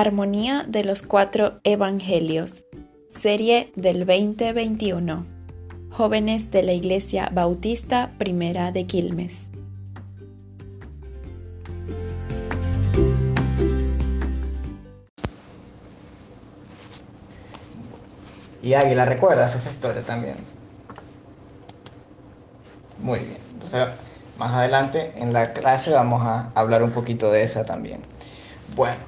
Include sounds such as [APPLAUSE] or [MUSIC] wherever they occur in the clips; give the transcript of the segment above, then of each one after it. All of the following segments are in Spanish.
Armonía de los Cuatro Evangelios, serie del 2021. Jóvenes de la Iglesia Bautista Primera de Quilmes. Y Águila, ¿recuerdas esa historia también? Muy bien. Entonces, más adelante en la clase vamos a hablar un poquito de esa también. Bueno,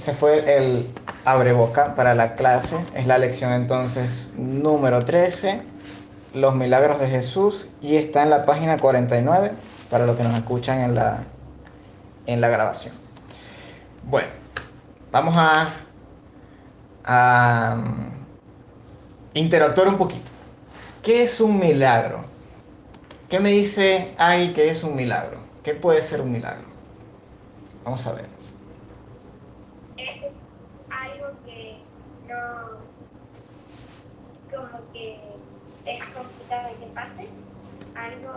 ese fue el abreboca para la clase. Es la lección entonces número 13, los milagros de Jesús, y está en la página 49 para los que nos escuchan en la, en la grabación. Bueno, vamos a, a um, interactuar un poquito. ¿Qué es un milagro? ¿Qué me dice ahí que es un milagro? ¿Qué puede ser un milagro? Vamos a ver. Es algo que no, como que complicado de que pase, algo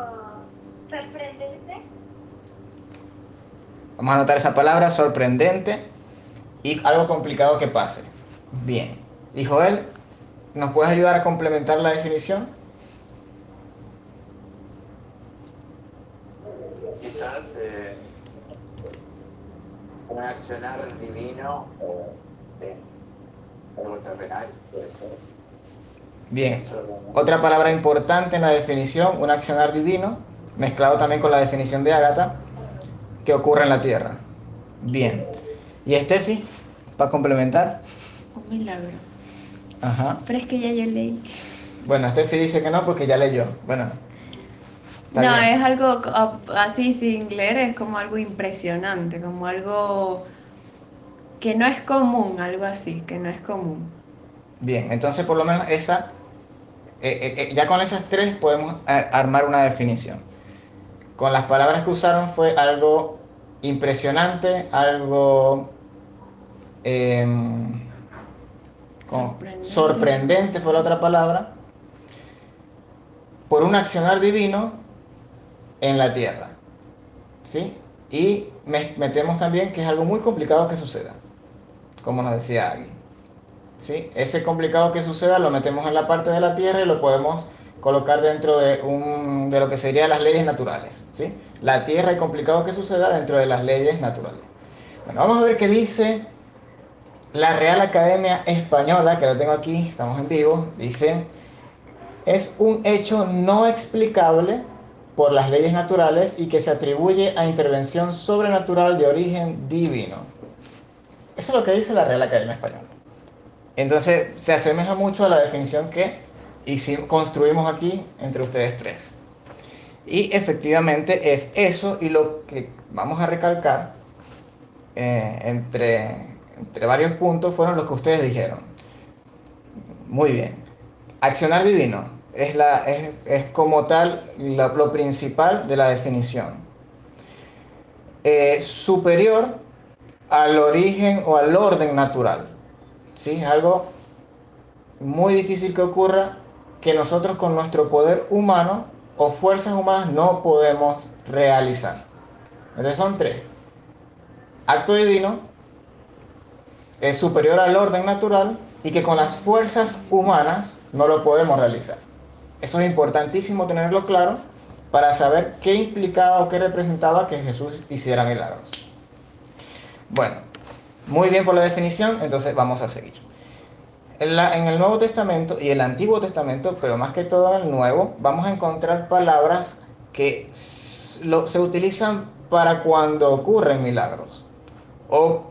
sorprendente. Vamos a anotar esa palabra, sorprendente y algo complicado que pase. Bien. Y Joel, ¿nos puedes ayudar a complementar la definición? quizás eh, un accionar divino o de algo terrenal, puede ser. Bien. Otra palabra importante en la definición, un accionar divino, mezclado también con la definición de Ágata, que ocurre en la tierra. Bien. ¿Y Steffi? Para complementar. Un milagro. Ajá. Pero es que ya yo leí. Bueno, Steffi dice que no porque ya leyó. Bueno. No, bien. es algo así sin leer, es como algo impresionante, como algo que no es común, algo así, que no es común. Bien, entonces por lo menos esa, eh, eh, eh, ya con esas tres podemos armar una definición. Con las palabras que usaron fue algo impresionante, algo em, Sorprendente. sorprendente fue la otra palabra, por un accionar divino en la tierra. ¿Sí? Y me- metemos también que es algo muy complicado que suceda, como nos decía Agui. ¿Sí? Ese complicado que suceda lo metemos en la parte de la Tierra y lo podemos colocar dentro de, un, de lo que serían las leyes naturales. ¿sí? La Tierra y complicado que suceda dentro de las leyes naturales. Bueno, vamos a ver qué dice la Real Academia Española, que lo tengo aquí, estamos en vivo, dice, es un hecho no explicable por las leyes naturales y que se atribuye a intervención sobrenatural de origen divino. Eso es lo que dice la Real Academia Española. Entonces se asemeja mucho a la definición que hicimos, construimos aquí entre ustedes tres. Y efectivamente es eso y lo que vamos a recalcar eh, entre, entre varios puntos fueron los que ustedes dijeron. Muy bien. Accionar divino es, la, es, es como tal lo principal de la definición. Eh, superior al origen o al orden natural. ¿Sí? Algo muy difícil que ocurra que nosotros con nuestro poder humano o fuerzas humanas no podemos realizar. Entonces son tres. Acto divino, es superior al orden natural y que con las fuerzas humanas no lo podemos realizar. Eso es importantísimo tenerlo claro para saber qué implicaba o qué representaba que Jesús hiciera milagros. Bueno, muy bien por la definición, entonces vamos a seguir. En, el Nuevo Testamento y el Antiguo Testamento, pero más que todo en el Nuevo, vamos a encontrar palabras que se utilizan para cuando ocurren milagros. O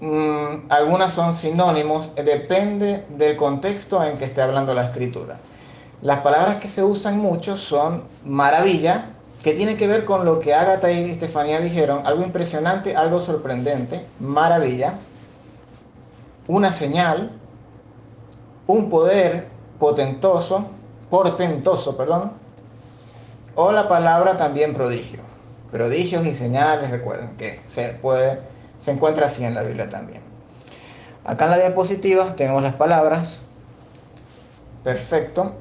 mm, algunas son sinónimos, eh, depende del contexto en que esté hablando la escritura. Las palabras que se usan mucho son maravilla, que tiene que ver con lo que Ágata y Estefanía dijeron, algo impresionante, algo sorprendente, maravilla, una señal, un poder potentoso, portentoso, perdón, o la palabra también prodigio. Prodigios y señales, recuerden que se puede, se encuentra así en la Biblia también. Acá en la diapositiva tenemos las palabras. Perfecto.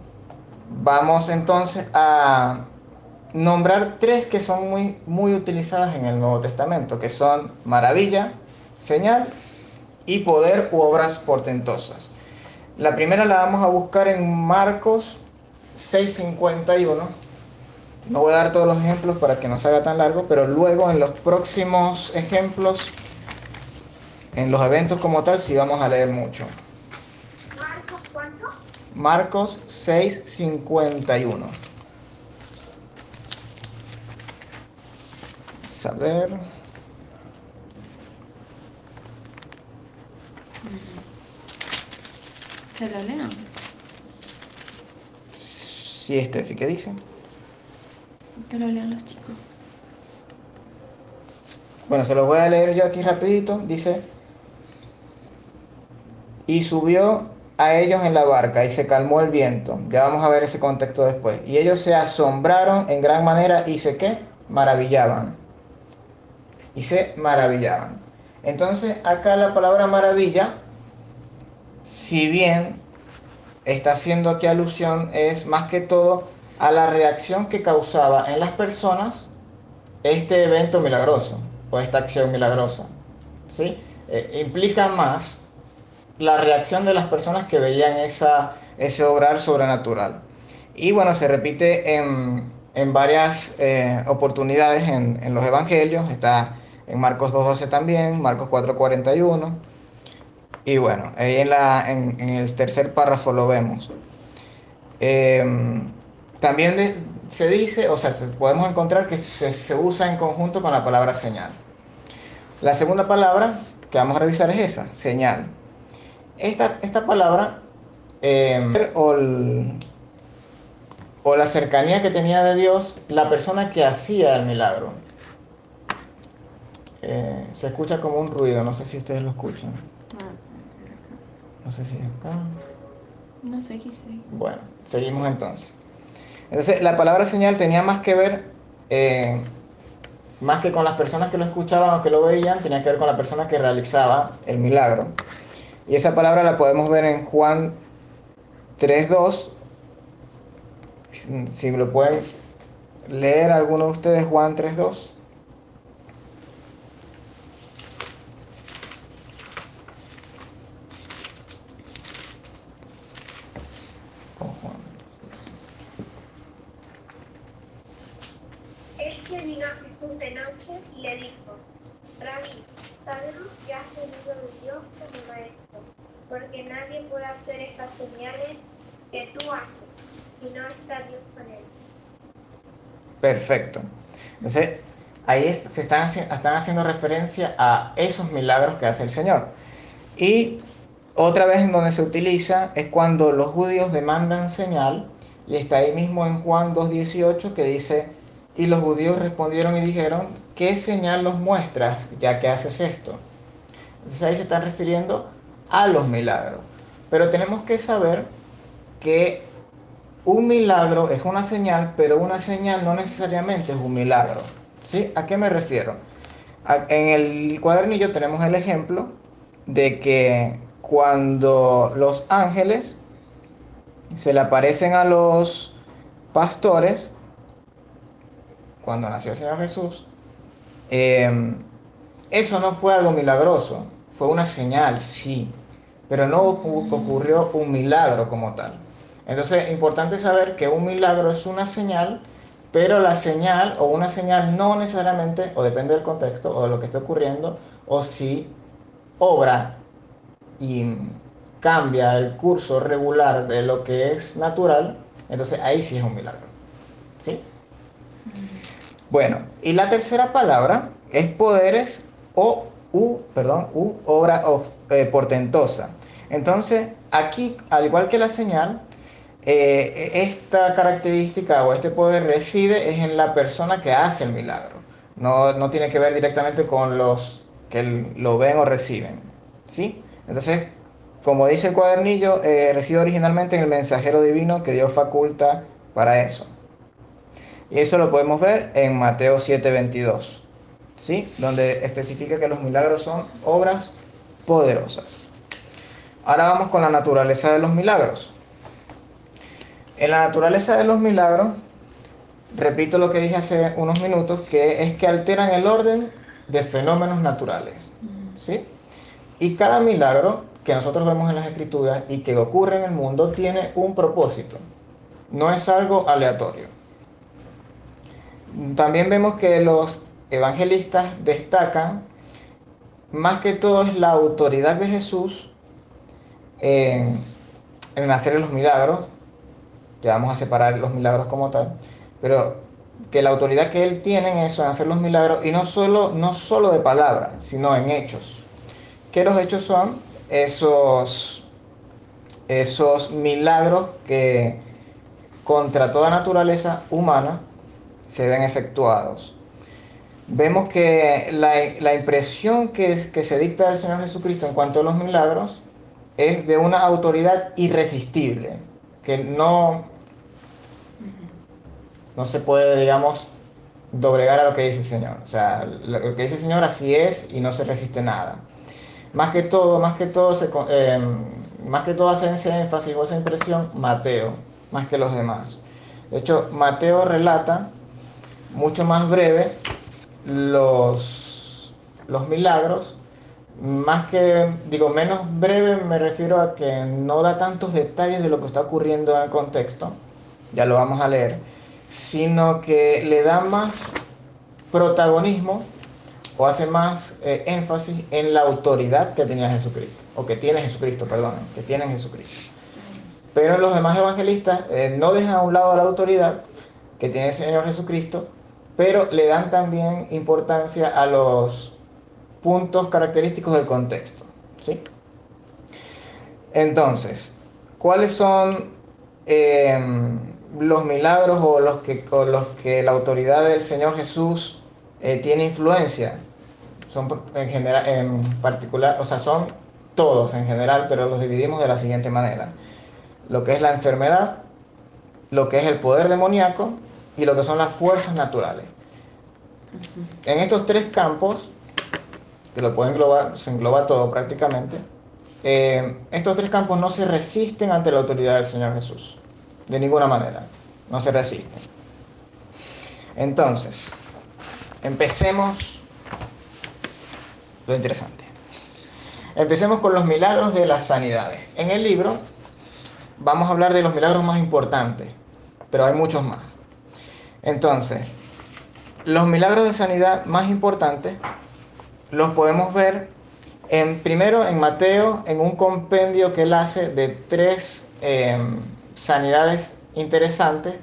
Vamos entonces a nombrar tres que son muy, muy utilizadas en el Nuevo Testamento, que son maravilla, señal y poder u obras portentosas. La primera la vamos a buscar en Marcos 6:51. No voy a dar todos los ejemplos para que no se haga tan largo, pero luego en los próximos ejemplos, en los eventos como tal, sí vamos a leer mucho. Marcos, ¿cuánto? Marcos 6:51. Vamos a ver. ¿Se lo leo? Sí, Estefi, ¿qué dice? Que lo lean los chicos. Bueno, se los voy a leer yo aquí rapidito. Dice, y subió a ellos en la barca y se calmó el viento. Ya vamos a ver ese contexto después. Y ellos se asombraron en gran manera y se qué? Maravillaban. Y se maravillaban. Entonces, acá la palabra maravilla, si bien está haciendo aquí alusión, es más que todo a la reacción que causaba en las personas este evento milagroso o esta acción milagrosa. ¿sí? Eh, implica más la reacción de las personas que veían esa, ese obrar sobrenatural. Y bueno, se repite en, en varias eh, oportunidades en, en los evangelios. Está en Marcos 2.12 también, Marcos 4.41. Y bueno, ahí en, la, en, en el tercer párrafo lo vemos. Eh, también se dice, o sea, se- podemos encontrar que se, se usa en conjunto con la palabra señal. La segunda palabra que vamos a revisar es esa, señal. Esta, esta palabra, el- o la cercanía que tenía de Dios, la persona que hacía el milagro. Eh, se escucha como un ruido, no sé si ustedes lo escuchan. No sé si acá. No sé qué sé. Bueno, seguimos entonces. Entonces, la palabra señal tenía más que ver, eh, más que con las personas que lo escuchaban o que lo veían, tenía que ver con la persona que realizaba el milagro. Y esa palabra la podemos ver en Juan 3.2. Si- Si lo pueden leer alguno de ustedes, Juan 3.2. Con Juan. Este vino a Jesús de noche y le dijo, Rabí, sabemos que has venido de Dios como maestro, porque nadie puede hacer estas señales que tú haces si no está Dios con él. Entonces, ahí se están, están haciendo referencia a esos milagros que hace el Señor. Y otra vez en donde se utiliza es cuando los judíos demandan señal, y está ahí mismo en Juan 2.18 que dice, y los judíos respondieron y dijeron, ¿qué señal nos muestras ya que haces esto? Entonces ahí se están refiriendo a los milagros. Pero tenemos que saber que un milagro es una señal, pero una señal no necesariamente es un milagro. ¿Sí? ¿A qué me refiero? En el cuadernillo tenemos el ejemplo de que cuando los ángeles se le aparecen a los pastores, cuando nació el Señor Jesús, eh, eso no fue algo milagroso, fue una señal, sí, pero no ocu- ocurrió un milagro como tal. Entonces, importante saber que un milagro es una señal, pero la señal o una señal no necesariamente, o depende del contexto o de lo que esté ocurriendo, o si obra y cambia el curso regular de lo que es natural, entonces ahí sí es un milagro. ¿Sí? Bueno, y la tercera palabra es poderes o u, perdón, u obra eh, portentosa. Entonces, aquí, al igual que la señal, eh, esta característica o este poder reside es en la persona que hace el milagro. No, no tiene que ver directamente con los que lo ven o reciben. ¿Sí? Entonces, como dice el cuadernillo, eh, reside originalmente en el mensajero divino que Dios faculta para eso. Y eso lo podemos ver en Mateo 7:22, ¿sí? Donde especifica que los milagros son obras poderosas. Ahora vamos con la naturaleza de los milagros. En la naturaleza de los milagros, repito lo que dije hace unos minutos, que es que alteran el orden de fenómenos naturales, ¿sí? Y cada milagro que nosotros vemos en las escrituras y que ocurre en el mundo tiene un propósito. No es algo aleatorio. También vemos que los evangelistas destacan más que todo es la autoridad de Jesús en, en hacer los milagros, que vamos a separar los milagros como tal, pero que la autoridad que él tiene en eso, en hacer los milagros, y no solo, no solo de palabra, sino en hechos. ¿Qué los hechos son? Esos, esos milagros que contra toda naturaleza humana se ven efectuados. Vemos que la, la impresión que, que se dicta del Señor Jesucristo en cuanto a los milagros es de una autoridad irresistible, que no, no se puede, digamos, doblegar a lo que dice el Señor. O sea, lo que dice el Señor así es y no se resiste nada. Más que todo, más que todo, eh, más que todo hace ese énfasis o esa impresión Mateo, más que los demás. De hecho, Mateo relata mucho más breve los, los milagros, más que, digo, menos breve me refiero a que no da tantos detalles de lo que está ocurriendo en el contexto, ya lo vamos a leer, sino que le da más protagonismo o hace más eh, énfasis en la autoridad que tenía Jesucristo, o que tiene Jesucristo, perdón, que tiene Jesucristo. Pero los demás evangelistas eh, no dejan a un lado la autoridad que tiene el Señor Jesucristo, pero le dan también importancia a los puntos característicos del contexto. ¿sí? Entonces, ¿cuáles son eh, los milagros o los, que, o los que la autoridad del Señor Jesús eh, tiene influencia? Son en, general, en particular, o sea, son todos en general, pero los dividimos de la siguiente manera. Lo que es la enfermedad, lo que es el poder demoníaco y lo que son las fuerzas naturales. En estos tres campos, lo pueden englobar, se engloba todo prácticamente, eh, estos tres campos no se resisten ante la autoridad del Señor Jesús, de ninguna manera, no se resisten. Entonces, empecemos lo interesante. Empecemos con los milagros de las sanidades. En el libro vamos a hablar de los milagros más importantes, pero hay muchos más. Entonces, los milagros de sanidad más importantes los podemos ver en, primero en Mateo, en un compendio que él hace de tres eh, sanidades interesantes,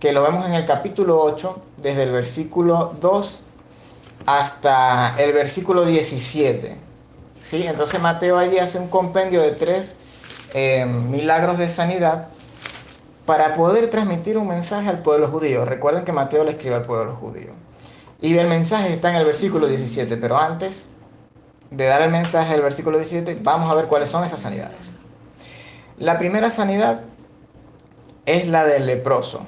que lo vemos en el capítulo 8, desde el versículo 2 hasta el versículo 17. ¿sí? Entonces Mateo allí hace un compendio de tres eh, milagros de sanidad para poder transmitir un mensaje al pueblo judío. Recuerden que Mateo le escribe al pueblo judío. Y el mensaje está en el versículo 17, pero antes de dar el mensaje del versículo 17, vamos a ver cuáles son esas sanidades. La primera sanidad es la del leproso.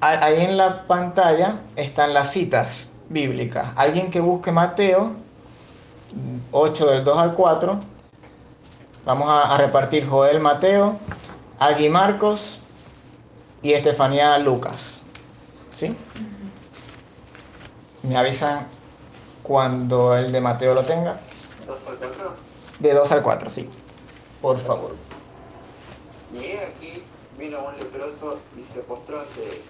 Ahí en la pantalla están las citas bíblicas. Alguien que busque Mateo 8 del 2 al 4. Vamos a, repartir Joel Mateo, Agui Marcos y Estefanía Lucas. ¿Sí? Me avisan cuando el de Mateo lo tenga. ¿Dos al cuatro? De 2 al 4, sí. Por favor. Y he aquí, vino un leproso y se postró ante él,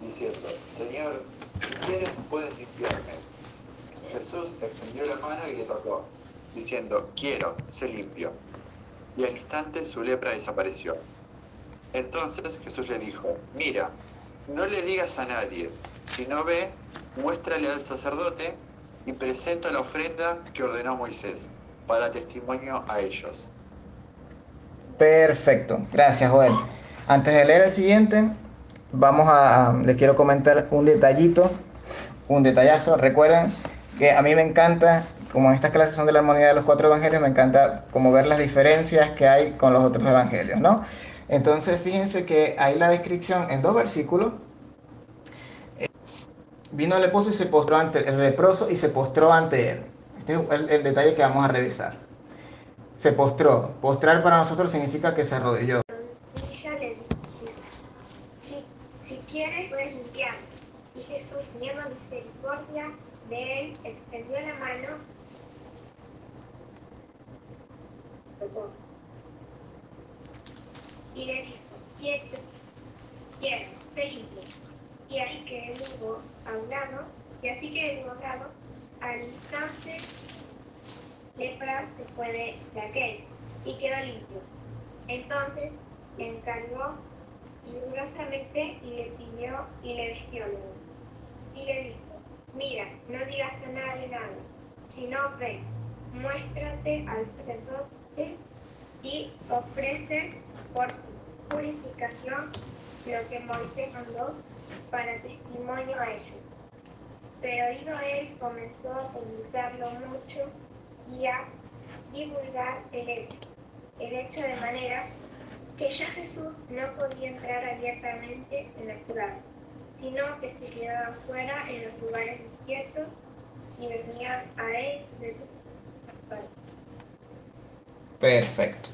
diciendo, Señor, si quieres puedes limpiarme. Jesús extendió la mano y le tocó, diciendo, quiero, sé limpio. Y al instante su lepra desapareció. Entonces Jesús le dijo, mira, no le digas a nadie, si no ve, muéstrale al sacerdote y presenta la ofrenda que ordenó Moisés, para testimonio a ellos. Perfecto, gracias Joel. Antes de leer el siguiente, vamos a, les quiero comentar un detallito, un detallazo. Recuerden que a mí me encanta, como estas clases son de la armonía de los cuatro evangelios, me encanta como ver las diferencias que hay con los otros evangelios, ¿no? Entonces, fíjense que hay la descripción en dos versículos. Vino el leproso y se postró ante el leproso y se postró ante él. Este es el, el detalle que vamos a revisar. Se postró. Postrar para nosotros significa que se arrodilló. Ella le dijo, si, si quieres puedes limpiar. Y Jesús, teniendo misericordia de él, extendió la mano. Y le dijo, quieto, quiero, limpio. Y así que el hubo ahogado, y así que el ahogado, al instante, lepra se fue de, de aquel y quedó limpio. Entonces encargó rigurosamente y le pidió y le vistió. Y le dijo, mira, no digas a nadie nada, sino ve, muéstrate al sacerdote y ofrece por purificación lo que Moisés mandó para testimonio a ellos. Pero oído él comenzó a divulgarlo mucho y a divulgar el hecho, el hecho de manera que ya Jesús no podía entrar abiertamente en la ciudad, sino que se quedaba fuera en los lugares desiertos y venían a él de sus Perfecto.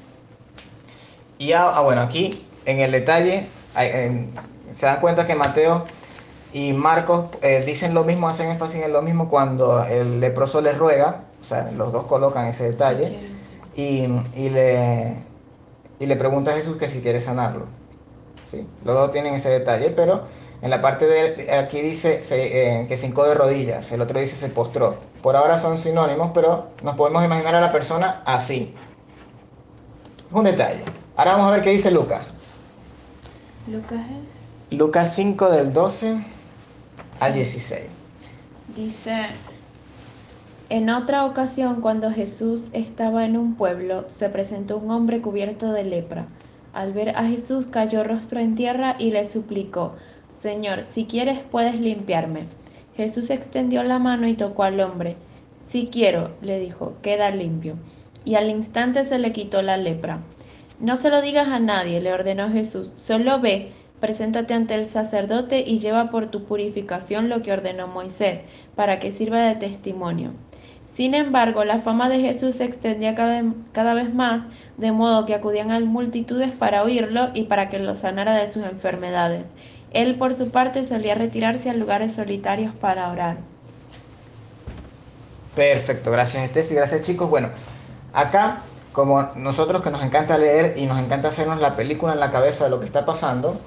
Y ah, bueno, aquí en el detalle en- se dan cuenta que Mateo y Marcos eh, dicen lo mismo, hacen énfasis en lo mismo cuando el leproso les ruega, o sea, los dos colocan ese detalle. Sí. y, y le, y le pregunta a Jesús que si quiere sanarlo. ¿sí? Los dos tienen ese detalle, pero en la parte de aquí dice se- eh, que se hincó de rodillas, el otro dice se postró. Por ahora son sinónimos, pero nos podemos imaginar a la persona así. Es un detalle. Ahora vamos a ver qué dice Lucas. Lucas es. Lucas 5 del 12 al Sí. 16. Dice, en otra ocasión cuando Jesús estaba en un pueblo, se presentó un hombre cubierto de lepra. Al ver a Jesús cayó rostro en tierra y le suplicó, Señor, si quieres puedes limpiarme. Jesús extendió la mano y tocó al hombre. Si quiero, le dijo, queda limpio. Y al instante se le quitó la lepra. No se lo digas a nadie, le ordenó Jesús, solo ve, preséntate ante el sacerdote y lleva por tu purificación lo que ordenó Moisés, para que sirva de testimonio. Sin embargo, la fama de Jesús se extendía cada, vez más, de modo que acudían a multitudes para oírlo y para que lo sanara de sus enfermedades. Él, por su parte, solía retirarse a lugares solitarios para orar. Perfecto, gracias Steffi, gracias chicos. Bueno, acá, como nosotros que nos encanta leer y nos encanta hacernos la película en la cabeza de lo que está pasando,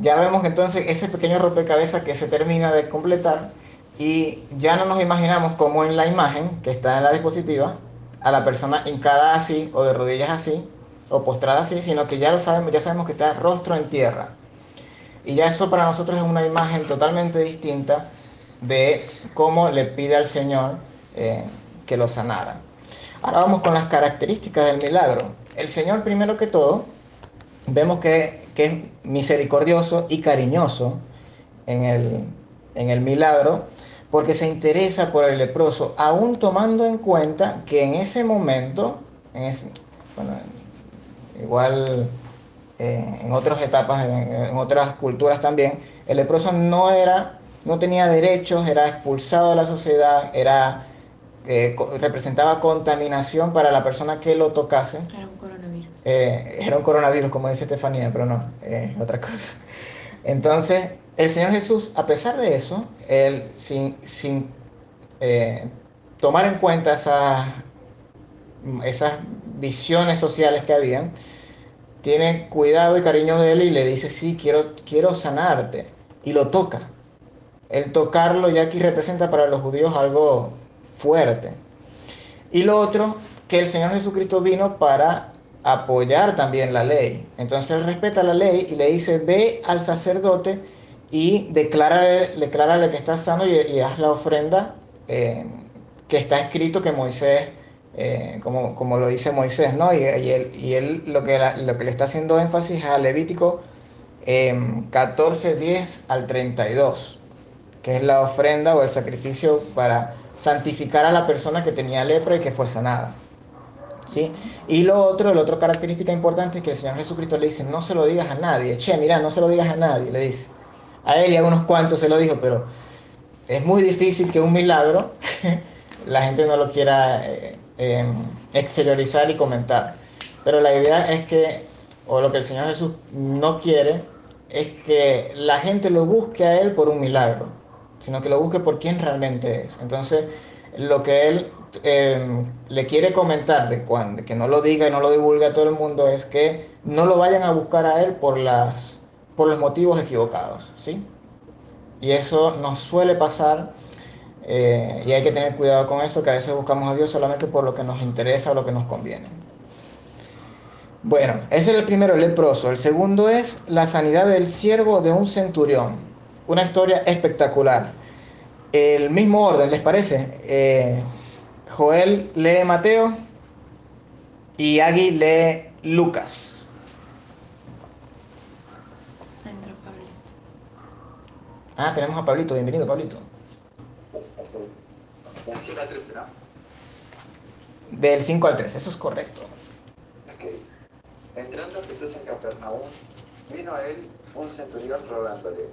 ya vemos entonces ese pequeño rompecabezas que se termina de completar y ya no nos imaginamos como en la imagen que está en la diapositiva a la persona hincada así o de rodillas así o postrada así, sino que ya lo sabemos, ya sabemos que está rostro en tierra. Y ya eso para nosotros es una imagen totalmente distinta de cómo le pide al Señor eh, que lo sanara. Ahora vamos con las características del milagro. El Señor, primero que todo, vemos que, es misericordioso y cariñoso en el, en el milagro, porque se interesa por el leproso, aún tomando en cuenta que en ese momento, en ese- bueno, igual eh, en otras etapas, en, otras culturas también, el leproso no era, no tenía derechos, era expulsado de la sociedad, era eh, representaba contaminación para la persona que lo tocase. Eh, era un coronavirus, como dice Estefanía, pero no, es otra cosa. Entonces, el Señor Jesús, a pesar de eso, él sin, sin eh, tomar en cuenta esas, esas visiones sociales que habían, tiene cuidado y cariño de él y le dice, sí, quiero, quiero sanarte. Y lo toca. El tocarlo ya aquí representa para los judíos algo fuerte. Y lo otro, que el Señor Jesucristo vino para apoyar también la ley. Entonces él respeta la ley y le dice, ve al sacerdote y declárale, declárale que estás sano y, haz la ofrenda eh, que está escrito que Moisés, eh, como, como lo dice Moisés, ¿no? Y, y él, y él lo, que lo que le está haciendo énfasis es a Levítico eh, 14, 10 al 32, que es la ofrenda o el sacrificio para santificar a la persona que tenía lepra y que fue sanada. ¿Sí? Y lo otro, la otra característica importante es que el Señor Jesucristo le dice, no se lo digas a nadie, che, mira, no se lo digas a nadie, le dice. A él y a unos cuantos se lo dijo, pero es muy difícil que un milagro [LAUGHS] la gente no lo quiera eh, eh, exteriorizar y comentar. Pero la idea es que, o lo que el Señor Jesús no quiere, es que la gente lo busque a Él por un milagro, sino que lo busque por quien realmente es. Entonces, lo que él eh, le quiere comentar de cuando, que no lo diga y no lo divulgue a todo el mundo es que no lo vayan a buscar a él por, las, por los motivos equivocados, ¿sí? Y eso nos suele pasar eh, y hay que tener cuidado con eso, que a veces buscamos a Dios solamente por lo que nos interesa o lo que nos conviene. Bueno, ese es el primero, el leproso. El segundo es la sanidad del siervo de un centurión. Una historia espectacular. El mismo orden, ¿les parece? Eh, Joel lee Mateo y Agui lee Lucas. Entró Pablito. Ah, tenemos a Pablito. Bienvenido, Pablito. Del 5 al 13, ¿no? Del 5 al 3, eso es correcto. Ok. Entrando Jesús en Capernaum, vino a él un centurión rogándole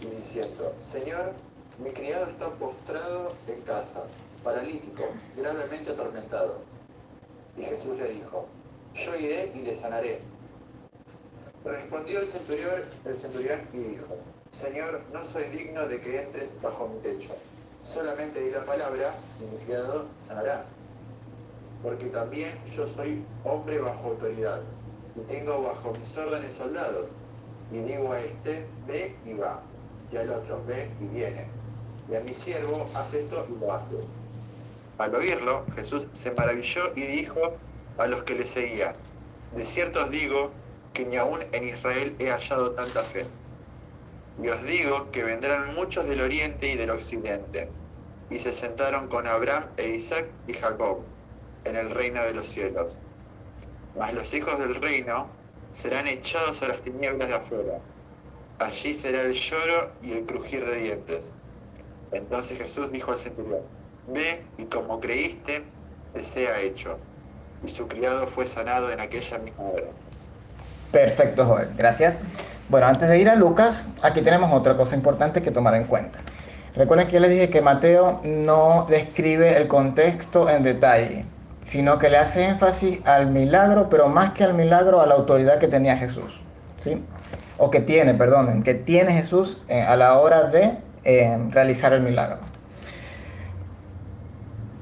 y diciendo, Señor, mi criado está postrado en casa, paralítico, gravemente atormentado. Y Jesús le dijo, yo iré y le sanaré. Respondió el centurión, el centurión y dijo, Señor, no soy digno de que entres bajo mi techo. Solamente di la palabra y mi criado sanará. Porque también yo soy hombre bajo autoridad y tengo bajo mis órdenes soldados. Y digo a este, ve y va, y al otro, ve y viene. Y a mi siervo, haz esto y lo hace. Al oírlo, Jesús se maravilló y dijo a los que le seguían, de cierto os digo que ni aún en Israel he hallado tanta fe. Y os digo que vendrán muchos del oriente y del occidente, y se sentaron con Abraham e Isaac y Jacob en el reino de los cielos. Mas los hijos del reino serán echados a las tinieblas de afuera. Allí será el lloro y el crujir de dientes. Entonces Jesús dijo al centurión, ve y como creíste, te sea hecho. Y su criado fue sanado en aquella misma hora. Perfecto, Joel. Gracias. Bueno, antes de ir a Lucas, aquí tenemos otra cosa importante que tomar en cuenta. Recuerden que yo les dije que Mateo no describe el contexto en detalle, sino que le hace énfasis al milagro, pero más que al milagro, a la autoridad que tenía Jesús. ¿sí? O que tiene, perdonen, que tiene Jesús eh, a la hora de eh, realizar el milagro.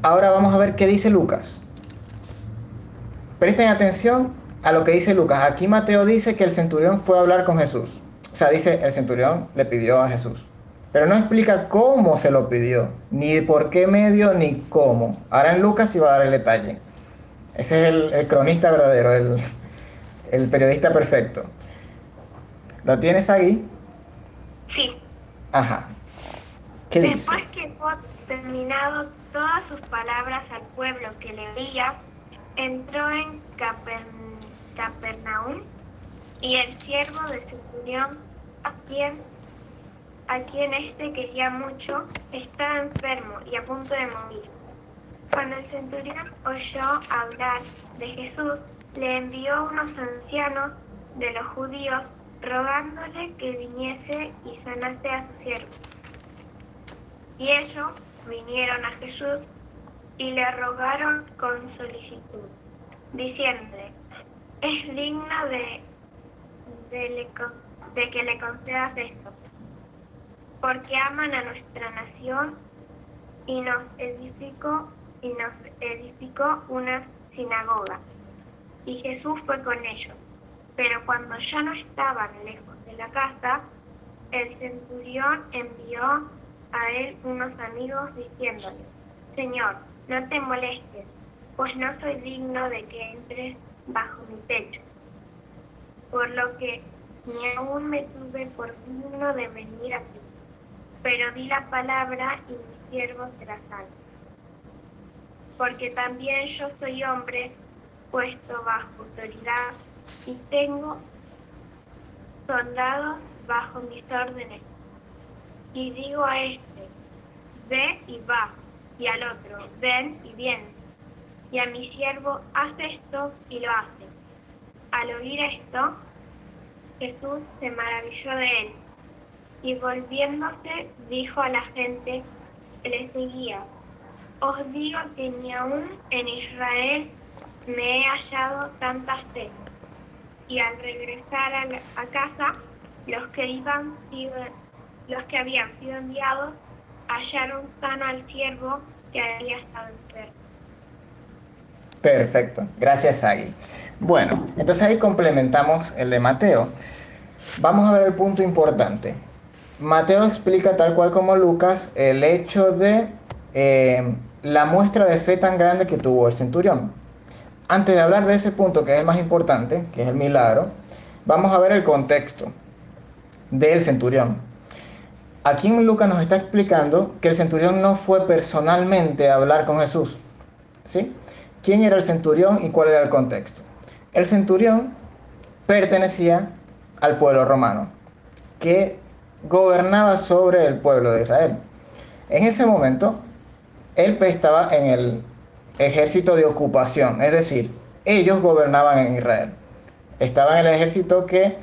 Ahora vamos a ver qué dice Lucas. Presten atención a lo que dice Lucas. Aquí Mateo dice que el centurión fue a hablar con Jesús. O sea, dice, el centurión le pidió a Jesús. Pero no explica cómo se lo pidió, ni por qué medio, ni cómo. Ahora en Lucas sí va a dar el detalle. Ese es el, el cronista verdadero, el, el periodista perfecto. ¿Lo tienes ahí? Sí. Ajá. ¿Qué dice? Después que hubo terminado todas sus palabras al pueblo que le oía, entró en Capern- Capernaum y el siervo de centurión, a quien, a quien éste quería mucho, estaba enfermo y a punto de morir. Cuando el centurión oyó hablar de Jesús, le envió unos ancianos de los judíos rogándole que viniese y sanase a su siervo. Y ellos vinieron a Jesús y le rogaron con solicitud, diciéndole, es digno de, de, que le concedas esto, porque aman a nuestra nación y nos edificó y nos edificó una sinagoga. Y Jesús fue con ellos. Pero cuando ya no estaban lejos de la casa, el centurión envió a él unos amigos diciéndole, Señor, no te molestes, pues no soy digno de que entres bajo mi techo. Por lo que ni aún me tuve por digno de venir a ti. Pero di la palabra y mi siervo será salvo. Porque también yo soy hombre puesto bajo autoridad y tengo soldados bajo mis órdenes. Y digo a este, ve y va, y al otro, ven y viene. Y a mi siervo, haz esto y lo hace. Al oír esto, Jesús se maravilló de él y volviéndose dijo a la gente que le seguía, os digo que ni aún en Israel me he hallado tanta fe. Y al regresar a, casa, los que iban los que habían sido enviados hallaron sano al siervo que había estado enfermo. Perfecto, gracias Agui. Bueno, entonces ahí complementamos el de Mateo. Vamos a ver el punto importante. Mateo explica tal cual como Lucas el hecho de eh, la muestra de fe tan grande que tuvo el centurión. Antes de hablar de ese punto que es el más importante, que es el milagro, vamos a ver el contexto del centurión. Aquí Lucas nos está explicando que el centurión no fue personalmente a hablar con Jesús. ¿Sí? ¿Quién era el centurión y cuál era el contexto? El centurión pertenecía al pueblo romano, que gobernaba sobre el pueblo de Israel. En ese momento, él estaba en el ejército de ocupación, es decir, ellos gobernaban en Israel. Estaban en el ejército que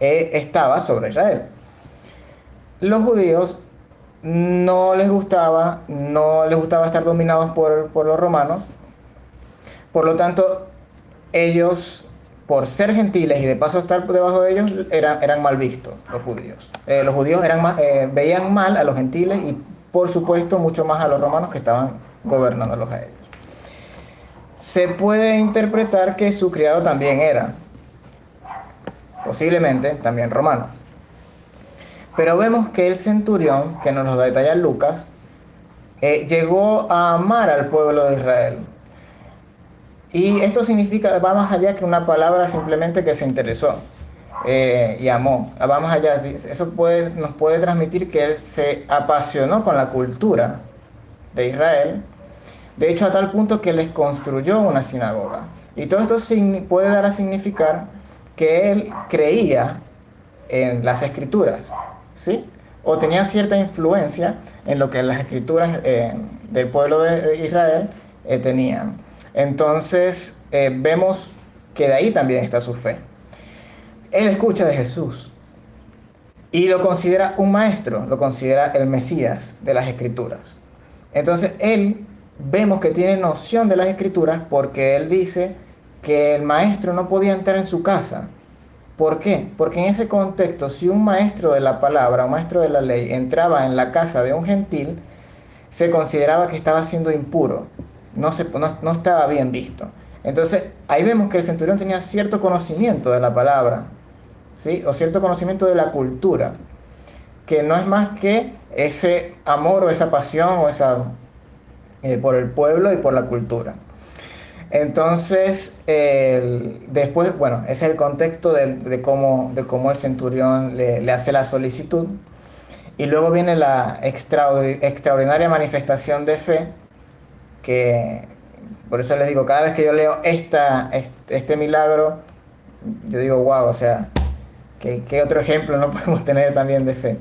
eh, estaba sobre Israel. Los judíos no les gustaba, no les gustaba estar dominados por, por los romanos. Por lo tanto, ellos, por ser gentiles y de paso estar debajo de ellos, eran, eran mal vistos los judíos. Eh, los judíos eran eh, veían mal a los gentiles y, por supuesto, mucho más a los romanos que estaban gobernándolos a ellos. Se puede interpretar que su criado también era, posiblemente también romano. Pero vemos que el centurión, que nos lo detalla Lucas, eh, llegó a amar al pueblo de Israel. Y esto significa, va más allá que una palabra simplemente que se interesó eh, y amó. Va más allá, eso nos puede transmitir que él se apasionó con la cultura de Israel de hecho, a tal punto que les construyó una sinagoga. Y todo esto puede dar a significar que él creía en las escrituras, ¿sí? O tenía cierta influencia en lo que las escrituras eh, del pueblo de Israel eh, tenían. Entonces, eh, vemos que de ahí también está su fe. Él escucha de Jesús y lo considera un maestro, lo considera el Mesías de las escrituras. Entonces, él vemos que tiene noción de las escrituras porque él dice que el maestro no podía entrar en su casa. ¿Por qué? Porque en ese contexto, si un maestro de la palabra, un maestro de la ley, entraba en la casa de un gentil, se consideraba que estaba siendo impuro, no, se, no, estaba bien visto. Entonces, ahí vemos que el centurión tenía cierto conocimiento de la palabra, ¿sí? o cierto conocimiento de la cultura, que no es más que ese amor o esa pasión eh, por el pueblo y por la cultura. Entonces, después, bueno, ese es el contexto de, cómo, de cómo el centurión le, hace la solicitud. Y luego viene la extraordinaria manifestación de fe, que por eso les digo, cada vez que yo leo esta, este, milagro, yo digo, wow, o sea, ¿qué, ¿qué, otro ejemplo no [LAUGHS] podemos tener también de fe?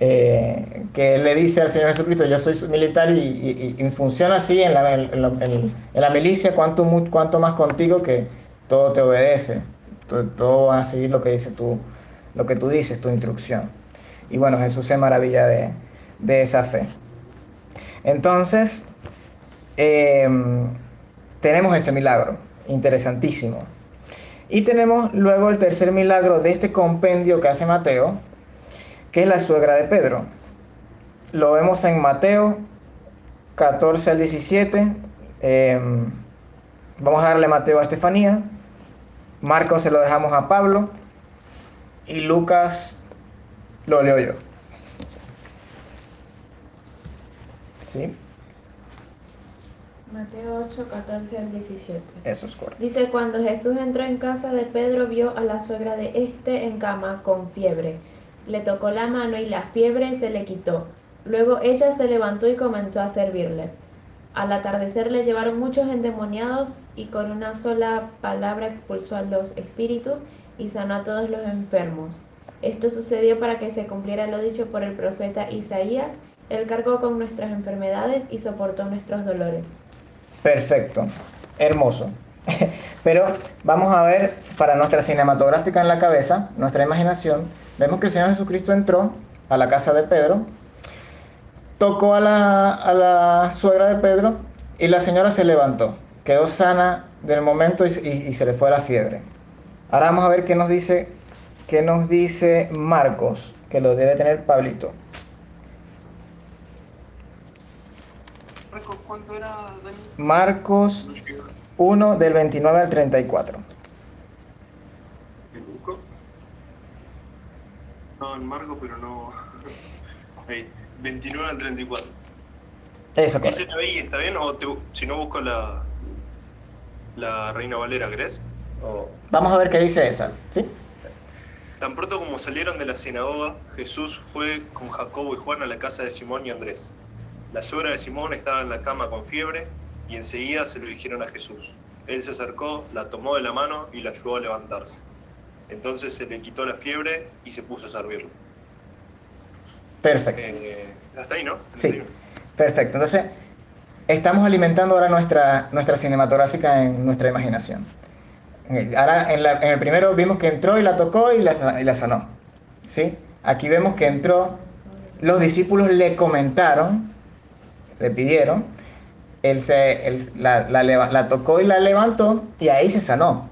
Eh, que le dice al Señor Jesucristo, yo soy militar y, funciona así en la, milicia, cuanto, más contigo que todo te obedece, todo, va a seguir lo que, dice tú, lo que tú dices, tu instrucción. Y bueno, Jesús se maravilla de, de esa fe. Entonces, em, tenemos ese milagro, interesantísimo. Y tenemos luego el tercer milagro de este compendio que hace Mateo, que es la suegra de Pedro. Lo vemos en Mateo 14 al 17. Em, vamos a darle Mateo a Estefanía. Marcos se lo dejamos a Pablo. Y Lucas lo leo yo. ¿Sí? Mateo 8, 14 al 17. Eso es correcto. Dice, cuando Jesús entró en casa de Pedro, vio a la suegra de este en cama con fiebre le tocó la mano y la fiebre se le quitó. Luego ella se levantó y comenzó a servirle. Al atardecer le llevaron muchos endemoniados y con una sola palabra expulsó a los espíritus y sanó a todos los enfermos. Esto sucedió para que se cumpliera lo dicho por el profeta Isaías. Él cargó con nuestras enfermedades y soportó nuestros dolores. Perfecto, hermoso. [LAUGHS] Pero vamos a ver para nuestra cinematográfica en la cabeza, nuestra imaginación, Vemos que el Señor Jesucristo entró a la casa de Pedro, tocó a la, suegra de Pedro y la señora se levantó, quedó sana del momento y, se le fue la fiebre. Ahora vamos a ver qué nos dice, qué nos dice Marcos, que lo debe tener Pablito. Marcos, ¿cuánto era? Marcos. 1 del 29 al 34. ¿Me busco? No, en Marcos, pero no. [LAUGHS] Ahí, 29 al 34. Eso, ¿Ese correcto. ahí está bien? O te- si no busco la. La Reina Valera, ¿crees? O- Vamos a ver qué dice esa. ¿Sí? Tan pronto como salieron de la sinagoga, Jesús fue con Jacobo y Juan a la casa de Simón y Andrés. La suegra de Simón estaba en la cama con fiebre y enseguida se lo dijeron a Jesús. Él se acercó, la tomó de la mano y la ayudó a levantarse. Entonces se le quitó la fiebre y se puso a servirlo. Perfecto. Eh, hasta ahí, ¿no? Sí. Perfecto. Entonces, estamos alimentando ahora nuestra, nuestra cinematográfica en nuestra imaginación. Ahora, en, la- en el primero vimos que entró y la tocó y la, y la sanó. ¿Sí? Aquí vemos que entró, los discípulos le comentaron, le pidieron, él, se, él la, la tocó y la levantó y ahí se sanó,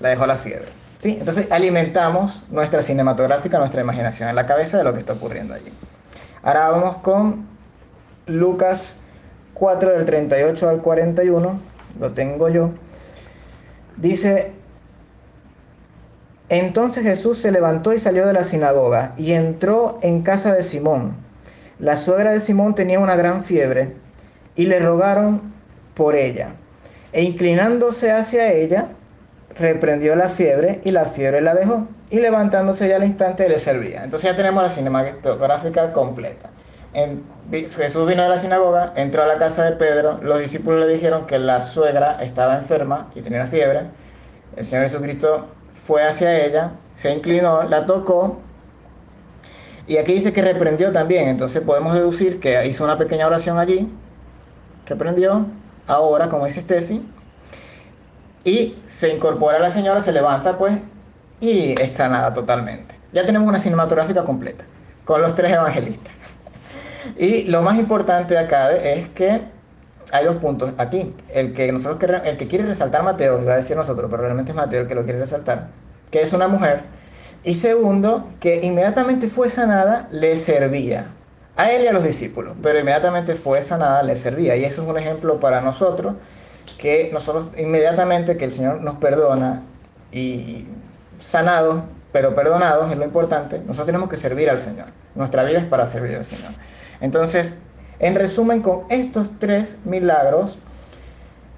la dejó la fiebre. ¿Sí? Entonces alimentamos nuestra cinematográfica, nuestra imaginación en la cabeza de lo que está ocurriendo allí. Ahora vamos con Lucas 4 del 38 al 41, lo tengo yo. Dice, entonces Jesús se levantó y salió de la sinagoga y entró en casa de Simón. La suegra de Simón tenía una gran fiebre y le rogaron por ella. E inclinándose hacia ella, reprendió la fiebre y la fiebre la dejó. Y levantándose ya al instante le servía. Entonces ya tenemos la cinematográfica completa. En- Jesús vino de la sinagoga, entró a la casa de Pedro, los discípulos le dijeron que la suegra estaba enferma y tenía fiebre. El Señor Jesucristo fue hacia ella, se inclinó, la tocó y aquí dice que reprendió también. Entonces podemos deducir que hizo una pequeña oración allí, reprendió, ahora como dice Steffi, y se incorpora la señora, se levanta pues y está nada totalmente. Ya tenemos una cinematográfica completa con los tres evangelistas. [LAUGHS] Y lo más importante de acá es que hay dos puntos aquí. El que nosotros el que quiere resaltar Mateo, iba a decir nosotros, pero realmente es Mateo el que lo quiere resaltar, que es una mujer. Y segundo, que inmediatamente fue sanada, le servía. A él y a los discípulos, pero inmediatamente fue sanada, le servía. Y eso es un ejemplo para nosotros, que nosotros inmediatamente que el Señor nos perdona y sanados, pero perdonados, es lo importante, nosotros tenemos que servir al Señor. Nuestra vida es para servir al Señor. Entonces, en resumen, con estos tres milagros,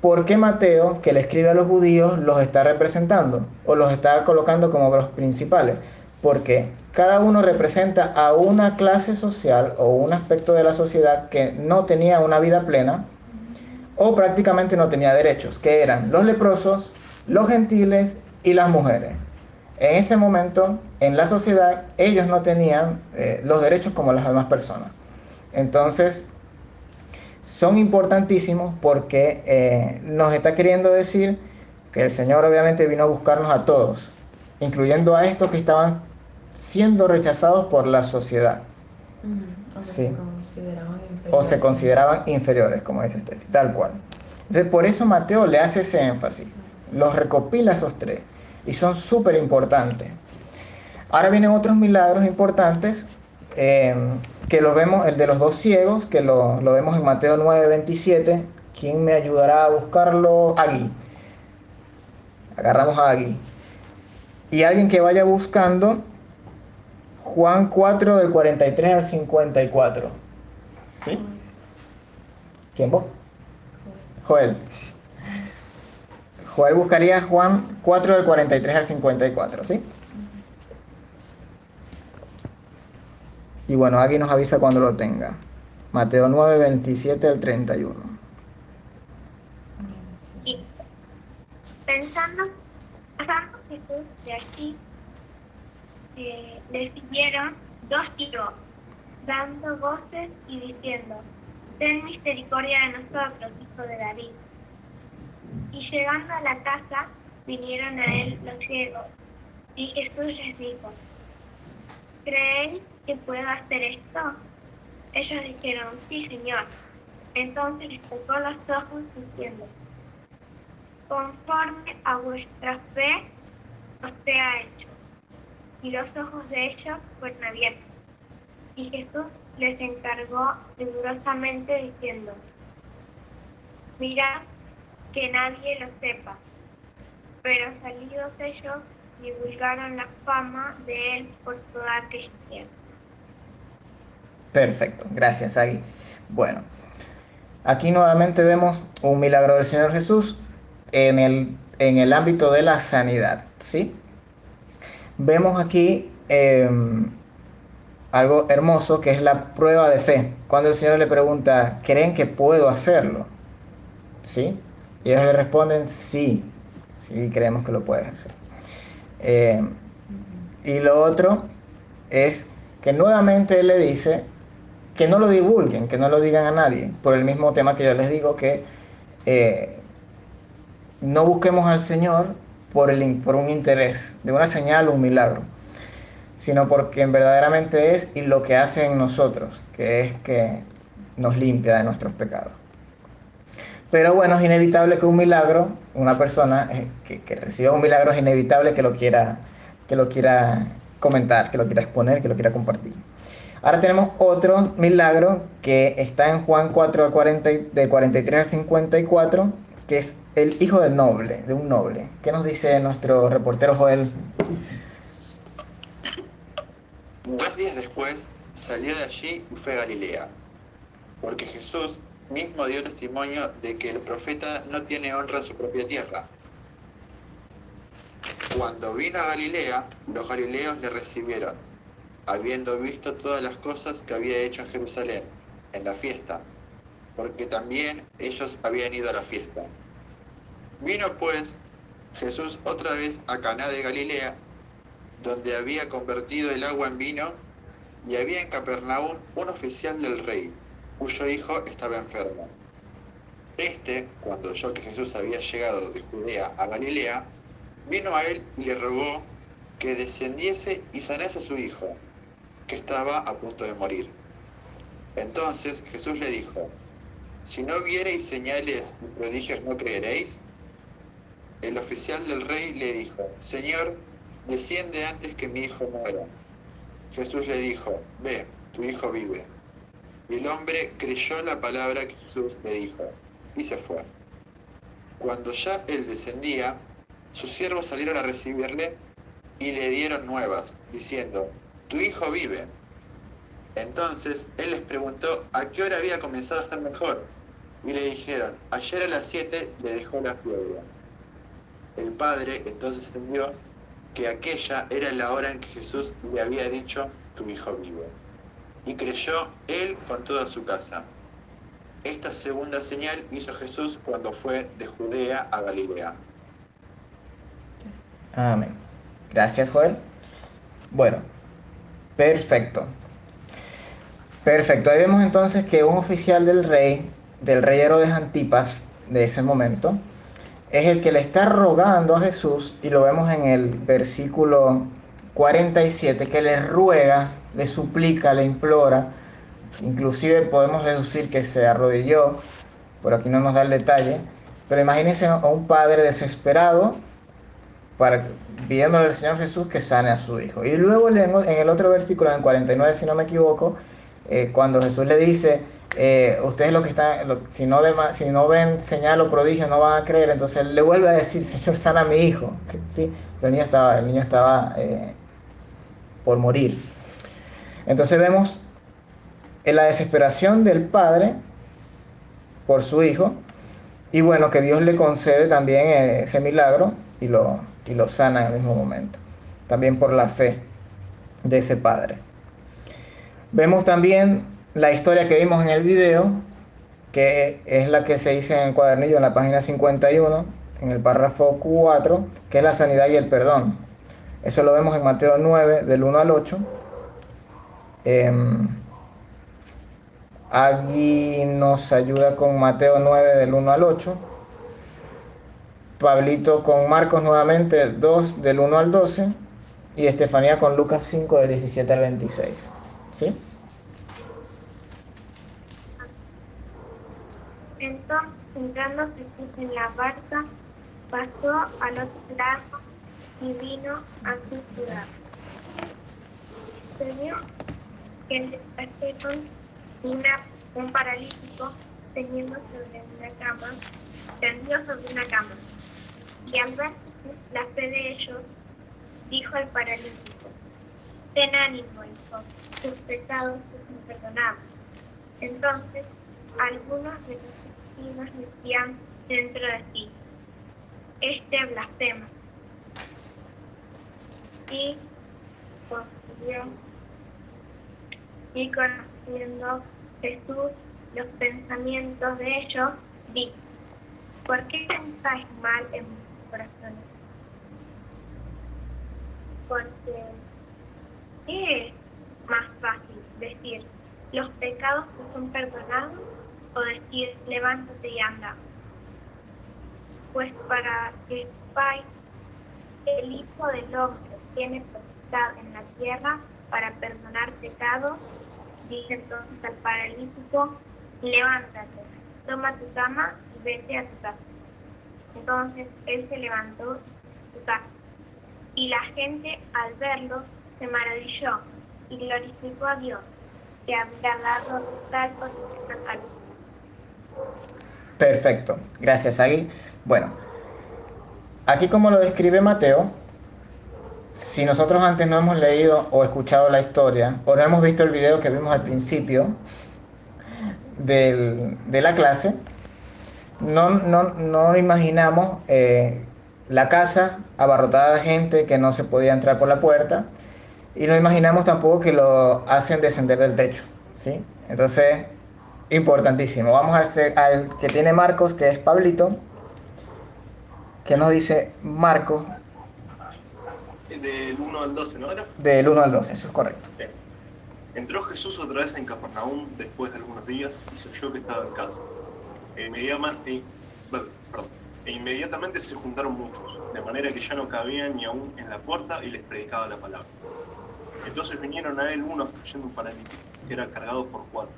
¿por qué Mateo, que le escribe a los judíos, los está representando o los está colocando como los principales? Porque cada uno representa a una clase social o un aspecto de la sociedad que no tenía una vida plena o prácticamente no tenía derechos, que eran los leprosos, los gentiles y las mujeres. En ese momento, en la sociedad, ellos no tenían eh, los derechos como las demás personas. Entonces, son importantísimos porque eh, nos está queriendo decir que el Señor obviamente vino a buscarnos a todos, incluyendo a estos que estaban siendo rechazados por la sociedad O Sí. se consideraban o inferiores. se consideraban inferiores, como dice Steffi, tal cual. Entonces, por eso Mateo le hace ese énfasis, los recopila esos tres y son súper importantes. Ahora vienen otros milagros importantes eh, que lo vemos, el de los dos ciegos, que lo, lo vemos en Mateo 9, 27. ¿Quién me ayudará a buscarlo? Agui. Agarramos a Agui. Y alguien que vaya buscando Juan 4 del 43 al 54. ¿Sí? ¿Quién vos? Joel. Joel buscaría Juan 4 del 43 al 54, ¿sí? Y bueno, aquí nos avisa cuando lo tenga. Mateo 9, 27 al 31. Y pensando, Jesús de aquí, le siguieron dos tiros, dando voces y diciendo, Ten misericordia de nosotros, hijo de David. Y llegando a la casa, vinieron a él los ciegos. Y Jesús les dijo, ¿creéis que puedo hacer esto? Ellos dijeron, sí, Señor. Entonces les tocó los ojos diciendo, conforme a vuestra fe os sea hecho. Y los ojos de ellos fueron abiertos. Y Jesús les encargó rigurosamente diciendo, Mira que nadie lo sepa. Pero salidos ellos, divulgaron la fama de él por toda aquella tierra. Perfecto, gracias Agui. Bueno, aquí nuevamente vemos un milagro del Señor Jesús en el, en el ámbito de la sanidad, ¿sí? Vemos aquí em, algo hermoso que es la prueba de fe. Cuando el Señor le pregunta, ¿creen que puedo hacerlo? ¿Sí? Y ellos le responden, sí, sí, creemos que lo puedes hacer. Em, y lo otro es que nuevamente Él le dice que no lo divulguen, que no lo digan a nadie, por el mismo tema que yo les digo, que eh, no busquemos al Señor por, un interés, de una señal o un milagro sino porque verdaderamente es y lo que hace en nosotros, que es que nos limpia de nuestros pecados. Pero bueno, es inevitable que un milagro, una persona eh, que, reciba un milagro, es inevitable que lo, quiera, que lo quiera comentar, que lo quiera exponer, que lo quiera compartir. Ahora tenemos otro milagro que está en Juan 4, 40, de 43 al 54, que es el hijo del noble, de un noble. ¿Qué nos dice nuestro reportero Joel? Dos días después salió de allí y fue a Galilea, porque Jesús mismo dio testimonio de que el profeta no tiene honra en su propia tierra. Cuando vino a Galilea, los galileos le recibieron, habiendo visto todas las cosas que había hecho en Jerusalén, en la fiesta, porque también ellos habían ido a la fiesta. Vino pues Jesús otra vez a Caná de Galilea, donde había convertido el agua en vino, y había en Capernaum un oficial del rey, cuyo hijo estaba enfermo. Este, cuando oyó que Jesús había llegado de Judea a Galilea, vino a él y le rogó que descendiese y sanase a su hijo, que estaba a punto de morir. Entonces Jesús le dijo, si no viereis señales y prodigios no creeréis. El oficial del rey le dijo, Señor, desciende antes que mi hijo muera. Jesús le dijo, ve, tu hijo vive. Y el hombre creyó la palabra que Jesús le dijo, y se fue. Cuando ya él descendía, sus siervos salieron a recibirle y le dieron nuevas, diciendo, tu hijo vive. Entonces él les preguntó a qué hora había comenzado a estar mejor, y le dijeron, ayer a las siete le dejó la fiebre. El padre entonces entendió que aquella era la hora en que Jesús le había dicho, tu hijo vive. Y creyó él con toda su casa. Esta segunda señal hizo Jesús cuando fue de Judea a Galilea. Amén. Gracias, Joel. Bueno, perfecto. Perfecto. Ahí vemos entonces que un oficial del rey, del rey Herodes Antipas de ese momento, es el que le está rogando a Jesús, y lo vemos en el versículo 47, que le ruega, le suplica, le implora, inclusive podemos deducir que se arrodilló, pero aquí no nos da el detalle, pero imagínense a un padre desesperado para, pidiéndole al Señor Jesús que sane a su hijo. Y luego en el otro versículo, en el 49, si no me equivoco, eh, cuando Jesús le dice, eh, ustedes lo que están, si, no si no ven señal o prodigio no van a creer, entonces le vuelve a decir, [LAUGHS] Señor, sana mi hijo. ¿Sí? El niño estaba, el niño estaba eh, por morir. Entonces vemos en la desesperación del padre por su hijo, y bueno, que Dios le concede también ese milagro y lo, y lo sana en el mismo momento, también por la fe de ese padre. Vemos también la historia que vimos en el video, que es la que se dice en el cuadernillo en la página 51, en el párrafo 4, que es la sanidad y el perdón. Eso lo vemos en Mateo 9, del 1 al 8. Em, aquí nos ayuda con Mateo 9, del 1 al 8. Pablito con Marcos nuevamente 2, del 1 al 12. Y Estefanía con Lucas 5, del 17 al 26. ¿Sí? Entonces, entrando Jesús en la barca, pasó al otro lado y vino a su ciudad. Se vio que le trajeron una, un paralítico teniendo sobre una cama, tendido sobre una cama. Y al ver la fe de ellos, dijo al paralítico, ten ánimo, hijo, tus pecados son perdonados. Entonces, algunos de los vecinos decían dentro de sí, este blasfema. Y consiguió y conociendo Jesús los pensamientos de ellos, dijo, ¿por qué pensáis mal en mis corazones? Porque, ¿qué es más fácil decir, los pecados te son perdonados o decir, levántate y anda? Pues para que sepáis, el Hijo del Hombre tiene potestad en la tierra para perdonar pecados, dice entonces al paralítico, levántate, toma tu cama y vete a tu casa. Entonces él se levantó. Y la gente al verlo se maravilló y glorificó a Dios, que había dado tal protección al Perfecto, gracias Agui. Bueno, aquí como lo describe Mateo, si nosotros antes no hemos leído o escuchado la historia, o no hemos visto el video que vimos al principio del- de la clase, no, no, no imaginamos eh, la casa abarrotada de gente que no se podía entrar por la puerta, y no imaginamos tampoco que lo hacen descender del techo, ¿sí? Entonces, importantísimo. Vamos al, al que tiene Marcos, que es Pablito, que nos dice Marcos Del 1 al 12, ¿no era? del 1 al 12, eso es correcto. Bien. Entró Jesús otra vez en Capernaum después de algunos días y se oyó que estaba en casa. E inmediatamente, e inmediatamente se juntaron muchos, de manera que ya no cabían ni aún en la puerta y les predicaba la palabra. Entonces vinieron a él unos trayendo un paralítico, que era cargado por cuatro.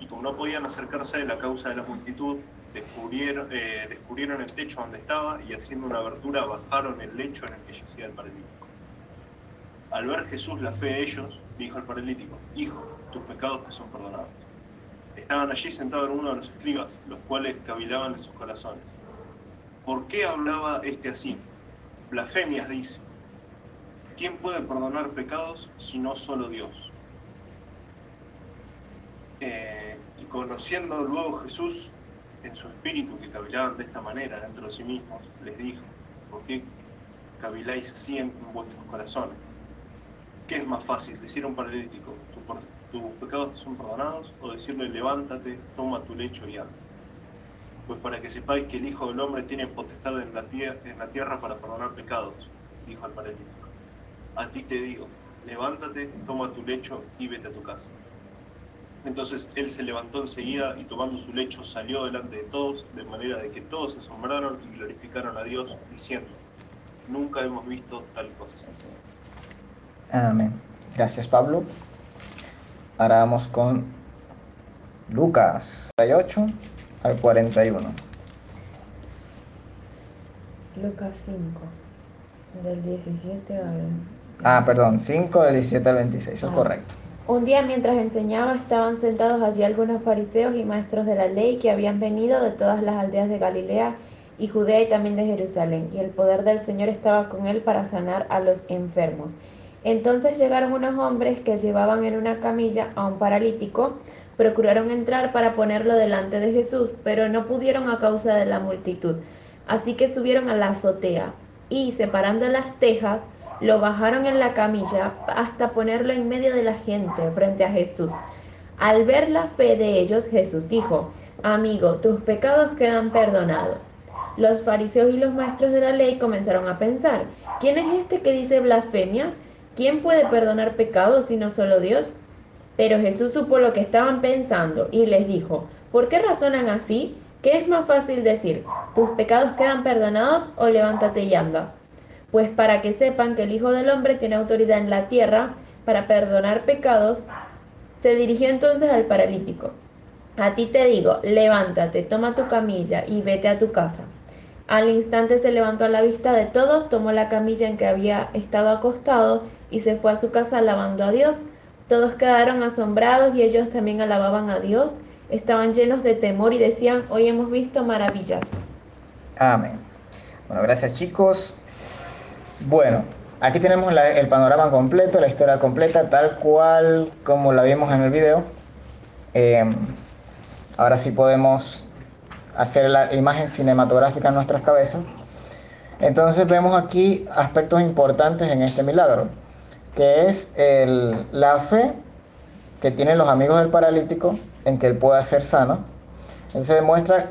Y como no podían acercarse a él a causa de la multitud, descubrieron, eh, descubrieron el techo donde estaba y haciendo una abertura bajaron el lecho en el que yacía el paralítico. Al ver Jesús la fe de ellos, dijo al paralítico, Hijo, tus pecados te son perdonados. Estaban allí sentados uno de los escribas, los cuales cavilaban en sus corazones. ¿Por qué hablaba este así? Blasfemias dice. ¿Quién puede perdonar pecados si no solo Dios? Eh, y conociendo luego Jesús en su espíritu que cavilaban de esta manera dentro de sí mismos, les dijo, ¿por qué caviláis así en vuestros corazones? ¿Qué es más fácil, decir a un paralítico, "Tu tus pecados te son perdonados, o decirle, levántate, toma tu lecho y anda? Pues para que sepáis que el Hijo del Hombre tiene potestad en la, tier- en la tierra para perdonar pecados, dijo al paralítico. A ti te digo, levántate, toma tu lecho y vete a tu casa. Entonces él se levantó enseguida y tomando su lecho salió delante de todos, de manera de que todos se asombraron y glorificaron a Dios, diciendo, nunca hemos visto tal cosa. Amén. Gracias, Pablo. Ahora vamos con Lucas 38 al 41. Lucas 5, del 17 al... Ah, perdón, 5 del 17 al 26, eso es Ah. correcto. Un día mientras enseñaba estaban sentados allí algunos fariseos y maestros de la ley que habían venido de todas las aldeas de Galilea y Judea y también de Jerusalén, y el poder del Señor estaba con él para sanar a los enfermos. Entonces llegaron unos hombres que llevaban en una camilla a un paralítico, procuraron entrar para ponerlo delante de Jesús, pero no pudieron a causa de la multitud. Así que subieron a la azotea y, separando las tejas, lo bajaron en la camilla hasta ponerlo en medio de la gente frente a Jesús. Al ver la fe de ellos, Jesús dijo, Amigo, tus pecados quedan perdonados. Los fariseos y los maestros de la ley comenzaron a pensar, ¿quién es este que dice blasfemias? ¿Quién puede perdonar pecados sino solo Dios? Pero Jesús supo lo que estaban pensando y les dijo, ¿por qué razonan así? ¿Qué es más fácil decir, tus pecados quedan perdonados o levántate y anda? Pues para que sepan que el Hijo del Hombre tiene autoridad en la tierra para perdonar pecados, se dirigió entonces al paralítico. A ti te digo, levántate, toma tu camilla y vete a tu casa. Al instante se levantó a la vista de todos, tomó la camilla en que había estado acostado y se fue a su casa alabando a Dios. Todos quedaron asombrados y ellos también alababan a Dios estaban llenos de temor y decían, hoy hemos visto maravillas. Amén. Bueno, gracias chicos. Bueno, aquí tenemos el panorama completo, la historia completa, tal cual como la vimos en el video. Eh, ahora sí podemos hacer la imagen cinematográfica en nuestras cabezas. Entonces vemos aquí aspectos importantes en este milagro, que es el- la fe que tienen los amigos del paralítico en que él pueda ser sano. Entonces demuestra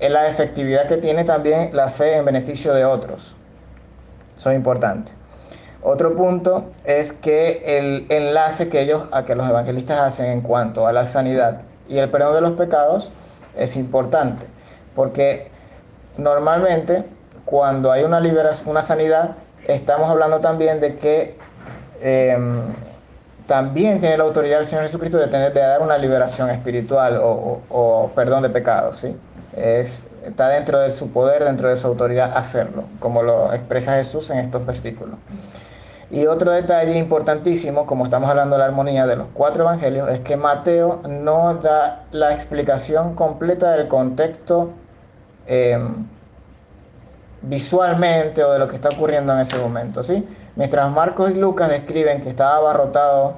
es la efectividad que tiene también la fe en beneficio de otros. Eso es importante. Otro punto es que el enlace que ellos, a que los evangelistas hacen en cuanto a la sanidad y el perdón de los pecados es importante, porque normalmente cuando hay una liberación, una sanidad, estamos hablando también de que em, también tiene la autoridad el Señor Jesucristo de, tener, de dar una liberación espiritual o perdón de pecados, ¿sí? Es, está dentro de su poder, dentro de su autoridad hacerlo, como lo expresa Jesús en estos versículos. Y otro detalle importantísimo, como estamos hablando de la armonía de los cuatro evangelios, es que Mateo no da la explicación completa del contexto em, visualmente o de lo que está ocurriendo en ese momento, ¿sí? Mientras Marcos y Lucas describen que estaba abarrotado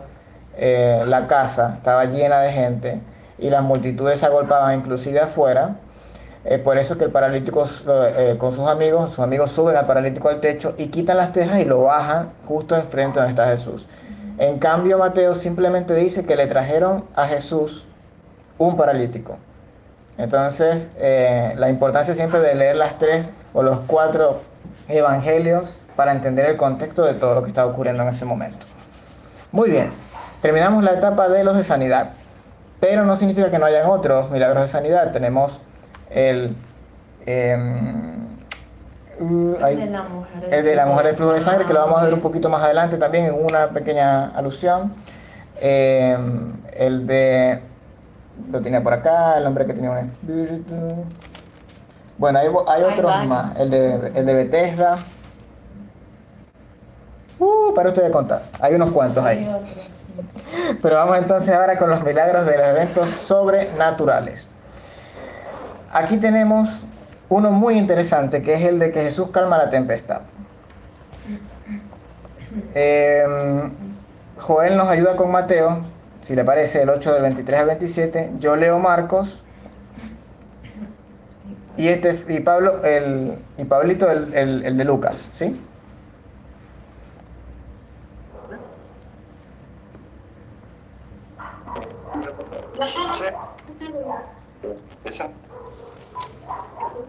eh, la casa, estaba llena de gente y las multitudes se agolpaban inclusive afuera, eh, por eso es que el paralítico eh, con sus amigos, sus amigos suben al paralítico al techo y quitan las tejas y lo bajan justo enfrente donde está Jesús. En cambio Mateo simplemente dice que le trajeron a Jesús un paralítico. Entonces, eh, la importancia siempre de leer las tres o los cuatro evangelios para entender el contexto de todo lo que está ocurriendo en ese momento. Muy bien, terminamos la etapa de los de sanidad, pero no significa que no hayan otros milagros de sanidad. Tenemos el, em, hay- de la mujer. el de la mujer del flujo de sangre, que lo vamos a ver un poquito más adelante también en una pequeña alusión. Eh, el de. Lo tenía por acá, el hombre que tenía un espíritu. Bueno, hay, hay otros más. El de, el de Bethesda. Uh, para ustedes contar. Hay unos cuantos ahí. [LAUGHS] Pero vamos entonces ahora con los milagros de los eventos sobrenaturales. Aquí tenemos uno muy interesante, que es el de que Jesús calma la tempestad. Em, Joel nos ayuda con Mateo, si le parece, el 8 del 23 al 27. Yo leo Marcos. Y, este, y Pablo, el, y Pablito, el, el- el de Lucas, ¿sí? Sí. ¿Esa?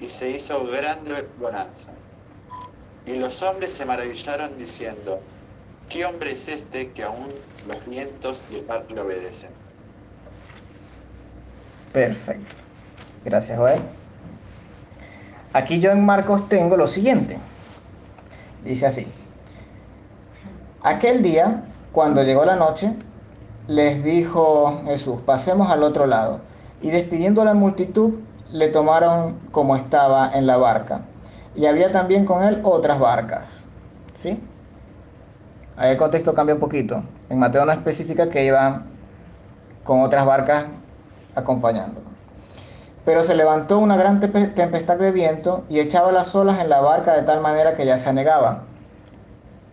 y se hizo grande bonanza. Y los hombres se maravillaron diciendo, ¿qué hombre es este que aún los vientos y el mar le obedecen? Perfecto. Gracias, Joel. Aquí yo en Marcos tengo lo siguiente. Dice así. Aquel día, cuando llegó la noche, les dijo Jesús, pasemos al otro lado. Y despidiendo a la multitud, le tomaron como estaba en la barca. Y había también con él otras barcas. ¿Sí? Ahí el contexto cambia un poquito. En Mateo no especifica que iban con otras barcas acompañándolo. Pero se levantó una gran tempestad de viento y echaba las olas en la barca de tal manera que ya se anegaban.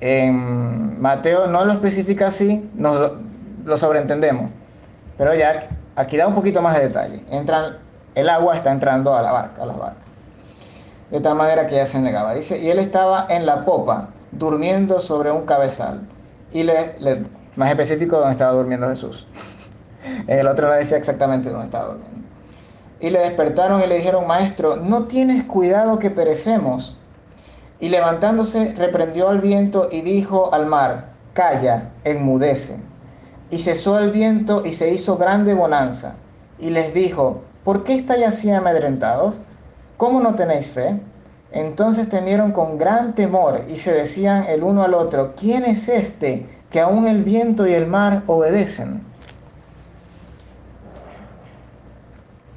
En Mateo no lo especifica así, nos lo, lo sobreentendemos. Pero ya aquí da un poquito más de detalle. Entran, el agua está entrando a la barca, a las barcas. De tal manera que ya se negaba. Dice, y él estaba en la popa, durmiendo sobre un cabezal. Y le, le- más específico, donde estaba durmiendo Jesús. [LAUGHS] El otro no decía exactamente dónde estaba durmiendo. Y le despertaron y le dijeron, maestro, ¿no tienes cuidado que perecemos? Y levantándose, reprendió al viento y dijo al mar, calla, enmudece. Y cesó el viento y se hizo grande bonanza. Y les dijo, ¿por qué estáis así amedrentados? ¿Cómo no tenéis fe? Entonces temieron con gran temor y se decían el uno al otro, ¿quién es este que aún el viento y el mar obedecen?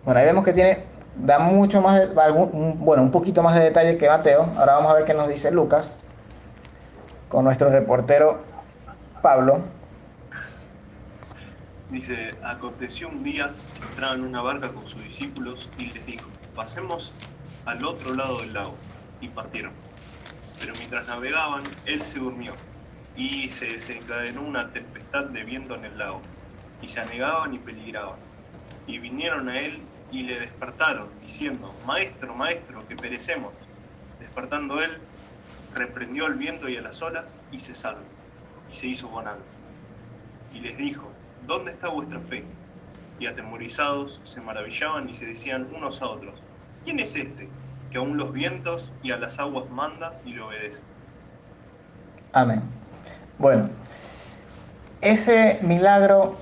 Bueno, ahí vemos que tiene, da mucho más, bueno, un poquito más de detalle que Mateo. Ahora vamos a ver qué nos dice Lucas con nuestro reportero Pablo. Dice, aconteció un día entraba en una barca con sus discípulos y les dijo, pasemos al otro lado del lago. Y partieron. Pero mientras navegaban, él se durmió y se desencadenó una tempestad de viento en el lago. Y se anegaban y peligraban. Y vinieron a él y le despertaron, diciendo, Maestro, maestro, que perecemos. Despertando él, reprendió al viento y a las olas y se salvó. Y se hizo bonanza. Y les dijo, ¿dónde está vuestra fe? Y atemorizados se maravillaban y se decían unos a otros, ¿quién es este que aún los vientos y a las aguas manda y le obedece? Amén. Bueno, ese milagro,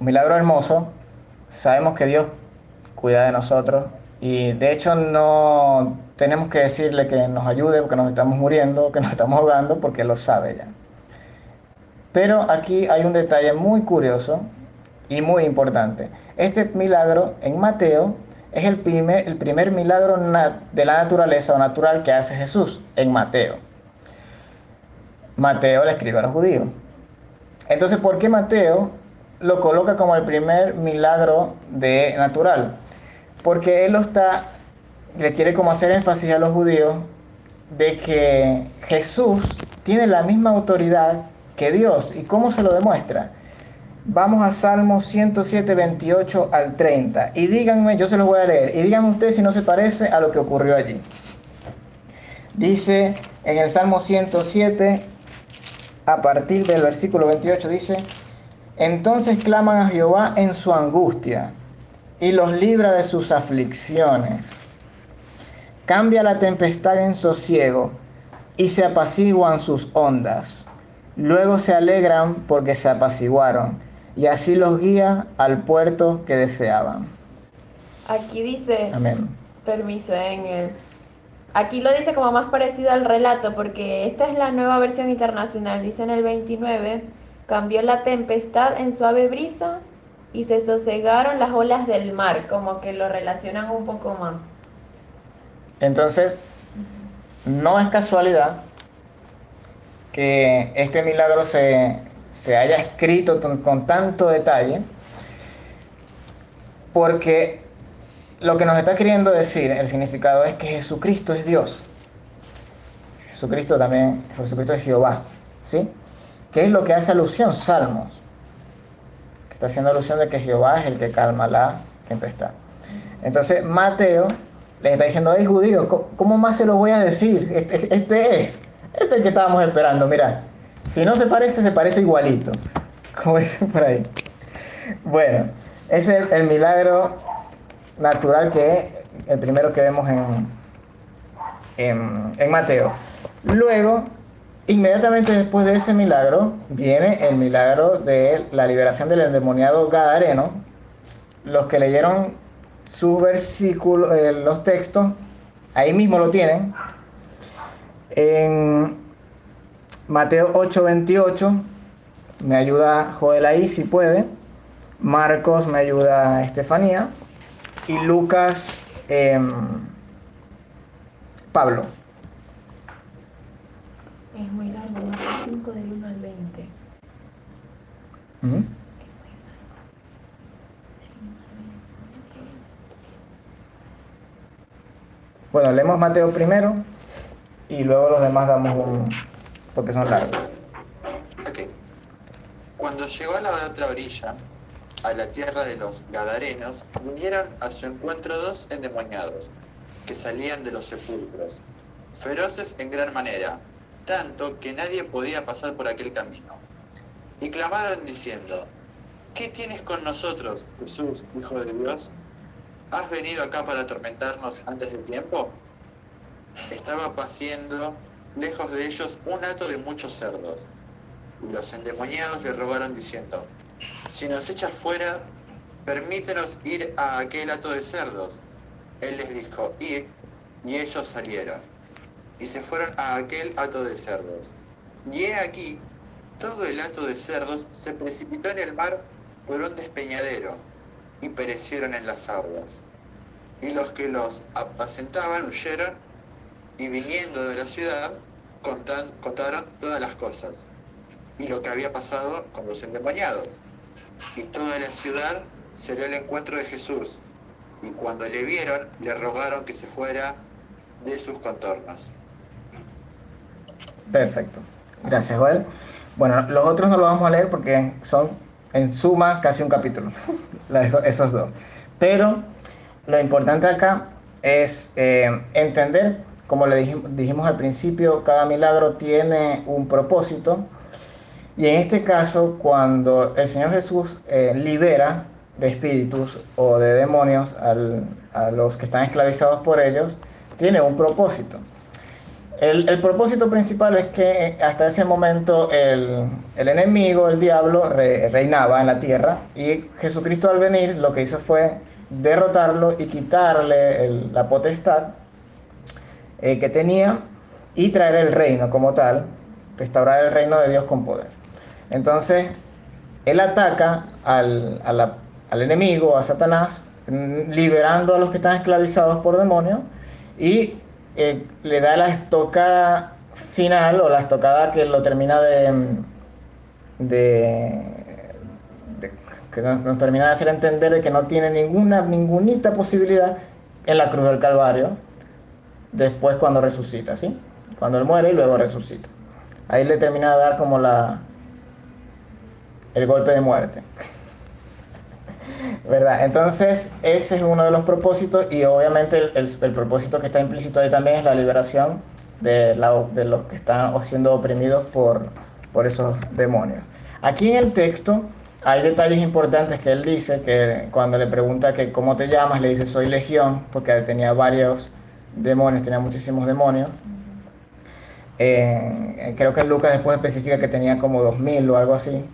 milagro hermoso, sabemos que Dios cuida de nosotros y de hecho no tenemos que decirle que nos ayude porque nos estamos muriendo, que nos estamos ahogando, porque lo sabe ya. Pero aquí hay un detalle muy curioso y muy importante. Este milagro en Mateo es el primer, el primer milagro de la naturaleza o natural que hace Jesús en Mateo. Mateo le escribe a los judíos. Entonces, ¿por qué Mateo lo coloca como el primer milagro de natural? Porque él lo está, le quiere como hacer énfasis a los judíos de que Jesús tiene la misma autoridad que Dios. ¿Y cómo se lo demuestra? Vamos a Salmos 107, 28 al 30. Y díganme, yo se los voy a leer, y díganme ustedes si no se parece a lo que ocurrió allí. Dice en el Salmo 107, a partir del versículo 28, dice, entonces claman a Jehová en su angustia y los libra de sus aflicciones. Cambia la tempestad en sosiego y se apaciguan sus ondas. Luego se alegran porque se apaciguaron y así los guía al puerto que deseaban. Aquí dice, Amén. permiso en el... Aquí lo dice como más parecido al relato, porque esta es la nueva versión internacional. Dice en el 29, cambió la tempestad en suave brisa y se sosegaron las olas del mar, como que lo relacionan un poco más. Entonces, no es casualidad que este milagro se, se haya escrito con tanto detalle, porque lo que nos está queriendo decir el significado es que Jesucristo es Dios. Jesucristo también, Jesucristo es Jehová, ¿sí? ¿Qué es lo que hace alusión? Salmos. Que está haciendo alusión de que Jehová es el que calma la tempestad. Entonces, Mateo les está diciendo, hey judíos, ¿cómo- ¿cómo más se lo voy a decir? Este, este es, este es el que estábamos esperando, mira. Si no se parece, se parece igualito. Como dicen por ahí. Bueno, ese es el, milagro natural que es el primero que vemos en, en, en Mateo. Luego, inmediatamente después de ese milagro, viene el milagro de la liberación del endemoniado Gadareno. Los que leyeron sus versículos, eh, los textos, ahí mismo lo tienen. En Mateo 8:28, me ayuda Joel ahí si puede. Marcos me ayuda Estefanía. Y Lucas, em, Pablo. Es muy largo, Marcos 5 del 1 al 20. Ujú. Bueno, leemos Mateo primero y luego los demás damos un... porque son largos. Ok. Cuando llegó a la otra orilla, a la tierra de los Gadarenos, vinieron a su encuentro dos endemoniados, que salían de los sepulcros, feroces en gran manera, tanto que nadie podía pasar por aquel camino. Y clamaron diciendo, ¿qué tienes con nosotros, Jesús, Hijo de Dios? ¿Has venido acá para atormentarnos antes del tiempo? Estaba paciendo lejos de ellos un hato de muchos cerdos. Y los endemoniados le rogaron diciendo, si nos echas fuera, permítenos ir a aquel hato de cerdos. Él les dijo, id, y ellos salieron, y se fueron a aquel hato de cerdos. Y he aquí, todo el hato de cerdos se precipitó en el mar por un despeñadero, y perecieron en las aguas. Y los que los apacentaban huyeron, y viniendo de la ciudad, contan- contaron todas las cosas, y lo que había pasado con los endemoniados. Y toda la ciudad salió al encuentro de Jesús, y cuando le vieron, le rogaron que se fuera de sus contornos. Perfecto. Gracias, Joel. Bueno, los otros no los vamos a leer porque son en suma casi un capítulo, [LAUGHS] esos dos. Pero lo importante acá es eh, entender, como le dijim- dijimos al principio, cada milagro tiene un propósito. Y en este caso, cuando el Señor Jesús eh, libera de espíritus o de demonios a los que están esclavizados por ellos, tiene un propósito. El, propósito principal es que hasta ese momento el, el enemigo, el diablo, re- reinaba en la tierra y Jesucristo al venir lo que hizo fue derrotarlo y quitarle la potestad eh, que tenía y traer el reino como tal, restaurar el reino de Dios con poder. Entonces, él ataca al, al enemigo, a Satanás, mm, liberando a los que están esclavizados por demonios y eh, le da la estocada final o la estocada que lo termina de, mm, de, de- que nos, nos termina de hacer entender de que no tiene ninguna ningunita posibilidad en la cruz del Calvario después cuando resucita, ¿sí? Cuando él muere y luego resucita. Ahí le termina de dar como la el golpe de muerte. [LAUGHS] ¿Verdad? Entonces, ese es uno de los propósitos y obviamente el, el- propósito que está implícito ahí también es la liberación de, la- de los que están siendo oprimidos por, por esos demonios. Aquí en el texto hay detalles importantes que él dice, que cuando le pregunta que cómo te llamas, le dice soy legión, porque tenía varios demonios, tenía muchísimos demonios. Eh, creo que Lucas después especifica que tenía como 2000 o algo así.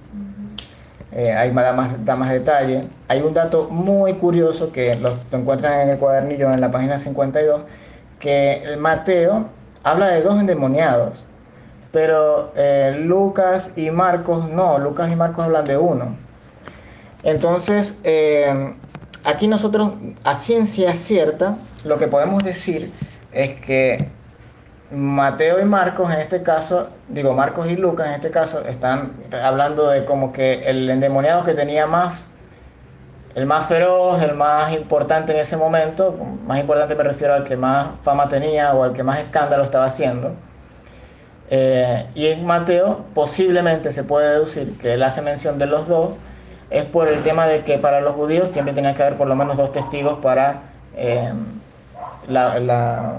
Eh, ahí da más, da más detalle. Hay un dato muy curioso que lo, encuentran en el cuadernillo en la página 52, que el Mateo habla de dos endemoniados, pero eh, Lucas y Marcos no, Lucas y Marcos hablan de uno. Entonces, aquí nosotros a ciencia cierta lo que podemos decir es que Mateo y Marcos en este caso, digo Marcos y Lucas en este caso, están hablando de como que el endemoniado que tenía más, el más feroz, el más importante en ese momento, más importante me refiero al que más fama tenía o al que más escándalo estaba haciendo. Eh, y en Mateo posiblemente se puede deducir que él hace mención de los dos, es por el tema de que para los judíos siempre tenía que haber por lo menos dos testigos para eh, la, la.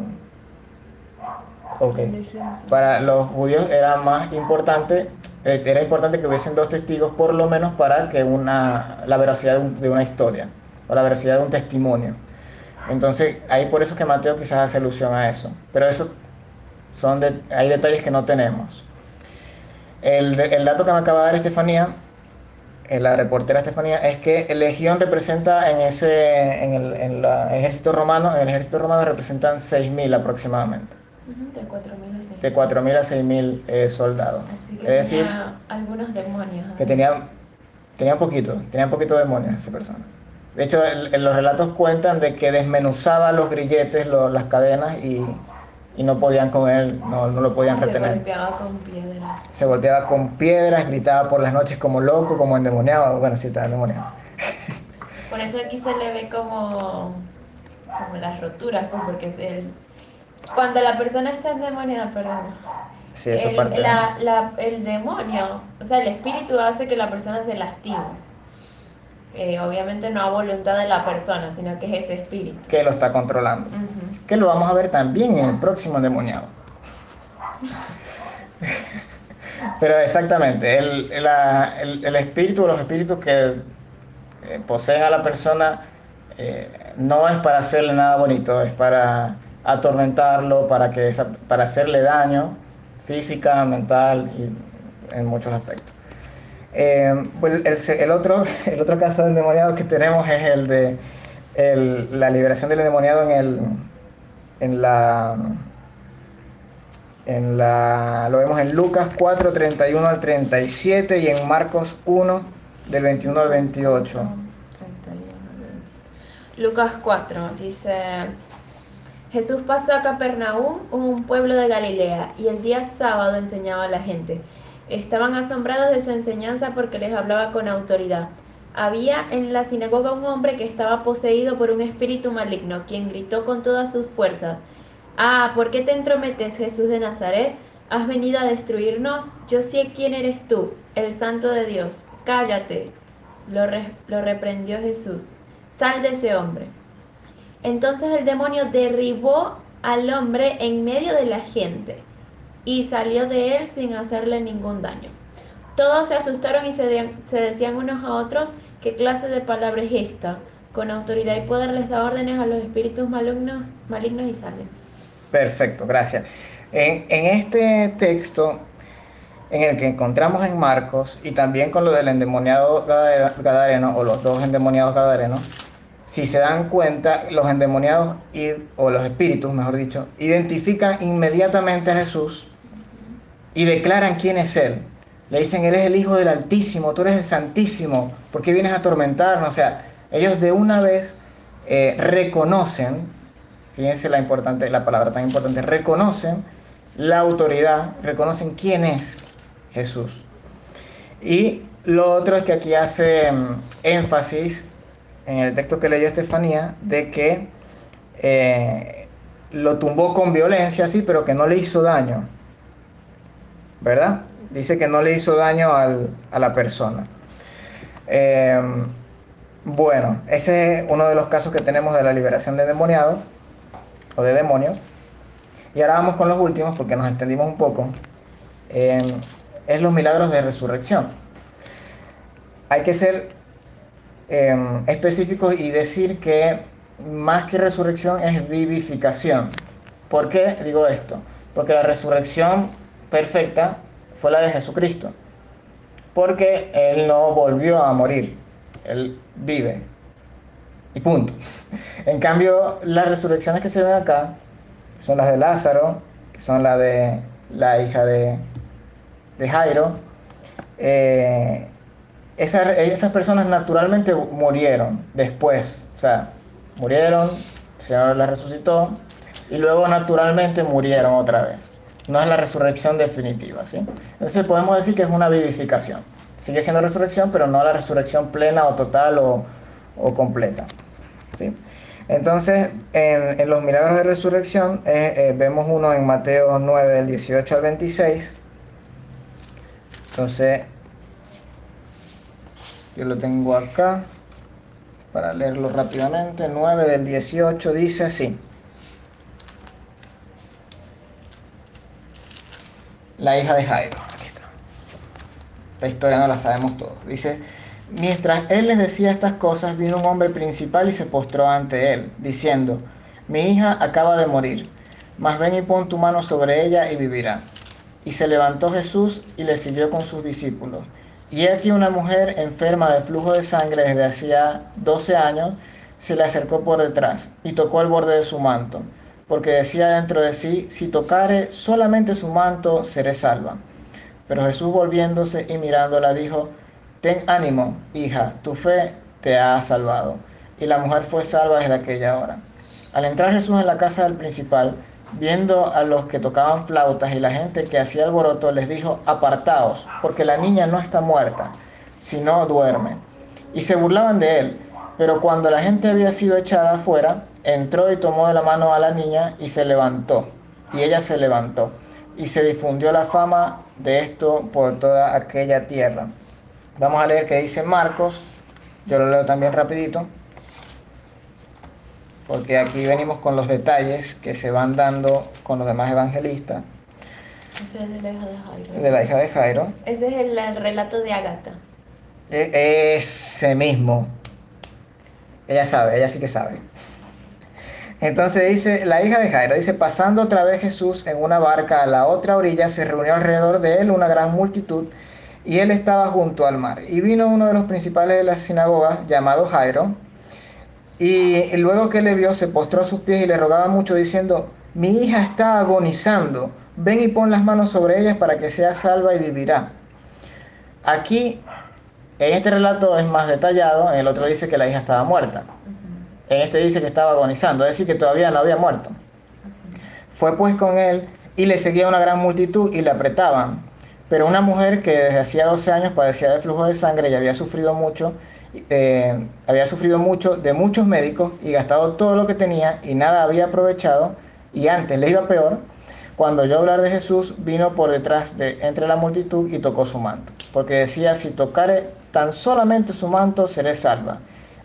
Para los judíos era más importante, eh, era importante que hubiesen dos testigos por lo menos para que una, la veracidad de, un- de una historia o la veracidad de un testimonio. Entonces, ahí por eso es que Mateo quizás hace alusión a eso. Pero eso son hay detalles que no tenemos. El, el dato que me acaba de dar Estefanía, eh, la reportera Estefanía, es que Legión representa en ese, en el, en la- el ejército romano, en el ejército romano representan 6.000 aproximadamente De 4.000 a 6.000. de 4.000 a 6.000 eh, soldados. Así que Es decir, tenía algunos demonios. que ahí. tenía, tenía poquito, tenía poquito demonios esa persona. De hecho, el- los relatos cuentan de que desmenuzaba los grilletes, lo- las cadenas y, y no podían con él, no, no lo podían Se retener. golpeaba con piedras. Se golpeaba con piedras, gritaba por las noches como loco, como endemoniado. Bueno, sí, estaba endemoniado. [LAUGHS] Por eso aquí se le ve como, como las roturas, pues, porque es el... Cuando la persona está endemoniada, perdón, Sí, eso el, parte de- la- el demonio, o sea, el espíritu hace que la persona se lastime. Eh, obviamente no a voluntad de la persona, sino que es ese espíritu. que lo está controlando. Que lo vamos a ver también en el próximo endemoniado. Pero exactamente, el, la- el- el espíritu, los espíritus que eh, poseen a la persona eh, no es para hacerle nada bonito, es para atormentarlo, para, que esa- para hacerle daño física, mental y en muchos aspectos. Eh, pues [LAUGHS] el, otro, caso del endemoniado que tenemos es el de la liberación del endemoniado en, el, en la... Lo vemos en Lucas 4, 31 al 37 y en Marcos 1, del 21 al 28. 31. Lucas 4 dice, Jesús pasó a Capernaum, un pueblo de Galilea, y el día sábado enseñaba a la gente. Estaban asombrados de su enseñanza porque les hablaba con autoridad. Había en la sinagoga un hombre que estaba poseído por un espíritu maligno, quien gritó con todas sus fuerzas, Ah, ¿por qué te entrometes, Jesús de Nazaret? ¿Has venido a destruirnos? Yo sé quién eres tú, el santo de Dios. Cállate. Lo, re- lo reprendió Jesús. Sal de ese hombre. Entonces el demonio derribó al hombre en medio de la gente y salió de él sin hacerle ningún daño. Todos se asustaron y se, de- se decían unos a otros, ¿qué clase de palabra es esta? Con autoridad y poder les da órdenes a los espíritus malignos, malignos y salen. Perfecto, gracias. En, en este texto, en el que encontramos en Marcos, y también con lo del endemoniado gadare- gadareno, o los dos endemoniados gadarenos, si se dan cuenta, los endemoniados, o los espíritus, mejor dicho, identifican inmediatamente a Jesús y declaran quién es Él. Le dicen, eres el Hijo del Altísimo, tú eres el Santísimo, ¿por qué vienes a atormentarnos? O sea, ellos de una vez eh, reconocen Fíjense la, importante, la palabra tan importante. Reconocen la autoridad, reconocen quién es Jesús. Y lo otro es que aquí hace mm, énfasis en el texto que leyó Estefanía de que eh, lo tumbó con violencia, sí, pero que no le hizo daño. ¿Verdad? Dice que no le hizo daño al- a la persona. Eh, bueno, ese es uno de los casos que tenemos de la liberación de demoniados o de demonios. Y ahora vamos con los últimos porque nos extendimos un poco. Eh, es los milagros de resurrección. Hay que ser eh, específicos y decir que más que resurrección es vivificación. ¿Por qué digo esto? Porque la resurrección perfecta fue la de Jesucristo. Porque Él no volvió a morir. Él vive. Y punto. [LAUGHS] En cambio, las resurrecciones que se ven acá son las de Lázaro, que son las de la hija de, de Jairo. Eh, esas, esas personas naturalmente murieron después. O sea, murieron, el Señor las resucitó y luego naturalmente murieron otra vez. No es la resurrección definitiva, ¿sí? Entonces podemos decir que es una vivificación. Sigue siendo resurrección, pero no la resurrección plena o total o, o completa. ¿sí? Entonces, en, los milagros de resurrección, eh, eh, vemos uno en Mateo 9, del 18 al 26. Entonces, yo lo tengo acá para leerlo rápidamente. 9 del 18 dice así. La hija de Jairo. Aquí está. Esta historia no la sabemos todos. Dice, mientras él les decía estas cosas, vino un hombre principal y se postró ante él, diciendo, mi hija acaba de morir, mas ven y pon tu mano sobre ella y vivirá. Y se levantó Jesús y le siguió con sus discípulos. Y aquí una mujer enferma de flujo de sangre desde hacía 12 años, se le acercó por detrás y tocó el borde de su manto, porque decía dentro de sí, si tocare solamente su manto, seré salva. Pero Jesús volviéndose y mirándola dijo, ten ánimo, hija, tu fe te ha salvado. Y la mujer fue salva desde aquella hora. Al entrar Jesús en la casa del principal, viendo a los que tocaban flautas y la gente que hacía alboroto, les dijo, apartaos, porque la niña no está muerta, sino duerme. Y se burlaban de él. Pero cuando la gente había sido echada afuera, entró y tomó de la mano a la niña y se levantó. Y ella se levantó. Y se difundió la fama de esto por toda aquella tierra. Vamos a leer qué dice Marcos. Yo lo leo también rapidito. Porque aquí venimos con los detalles que se van dando con los demás evangelistas Ese es de la hija de Jairo. de la hija de Jairo. Ese es el, el relato de Agatha. E- Ese mismo. Ella sabe, ella sí que sabe. Entonces dice, la hija de Jairo, dice, pasando otra vez Jesús en una barca a la otra orilla, se reunió alrededor de él una gran multitud y él estaba junto al mar. Y vino uno de los principales de la sinagoga, llamado Jairo, y luego que le vio, se postró a sus pies y le rogaba mucho, diciendo, mi hija está agonizando, ven y pon las manos sobre ella para que sea salva y vivirá. Aquí, en este relato es más detallado, en el otro dice que la hija estaba muerta. En este dice que estaba agonizando, es decir, que todavía no había muerto. Fue pues con él y le seguía una gran multitud y le apretaban. Pero una mujer que desde hacía 12 años padecía de flujo de sangre y había sufrido mucho, eh, había sufrido mucho de muchos médicos y gastado todo lo que tenía y nada había aprovechado y antes le iba peor, cuando oyó hablar de Jesús vino por detrás de entre la multitud y tocó su manto, porque decía, si tocare tan solamente su manto, seré salva.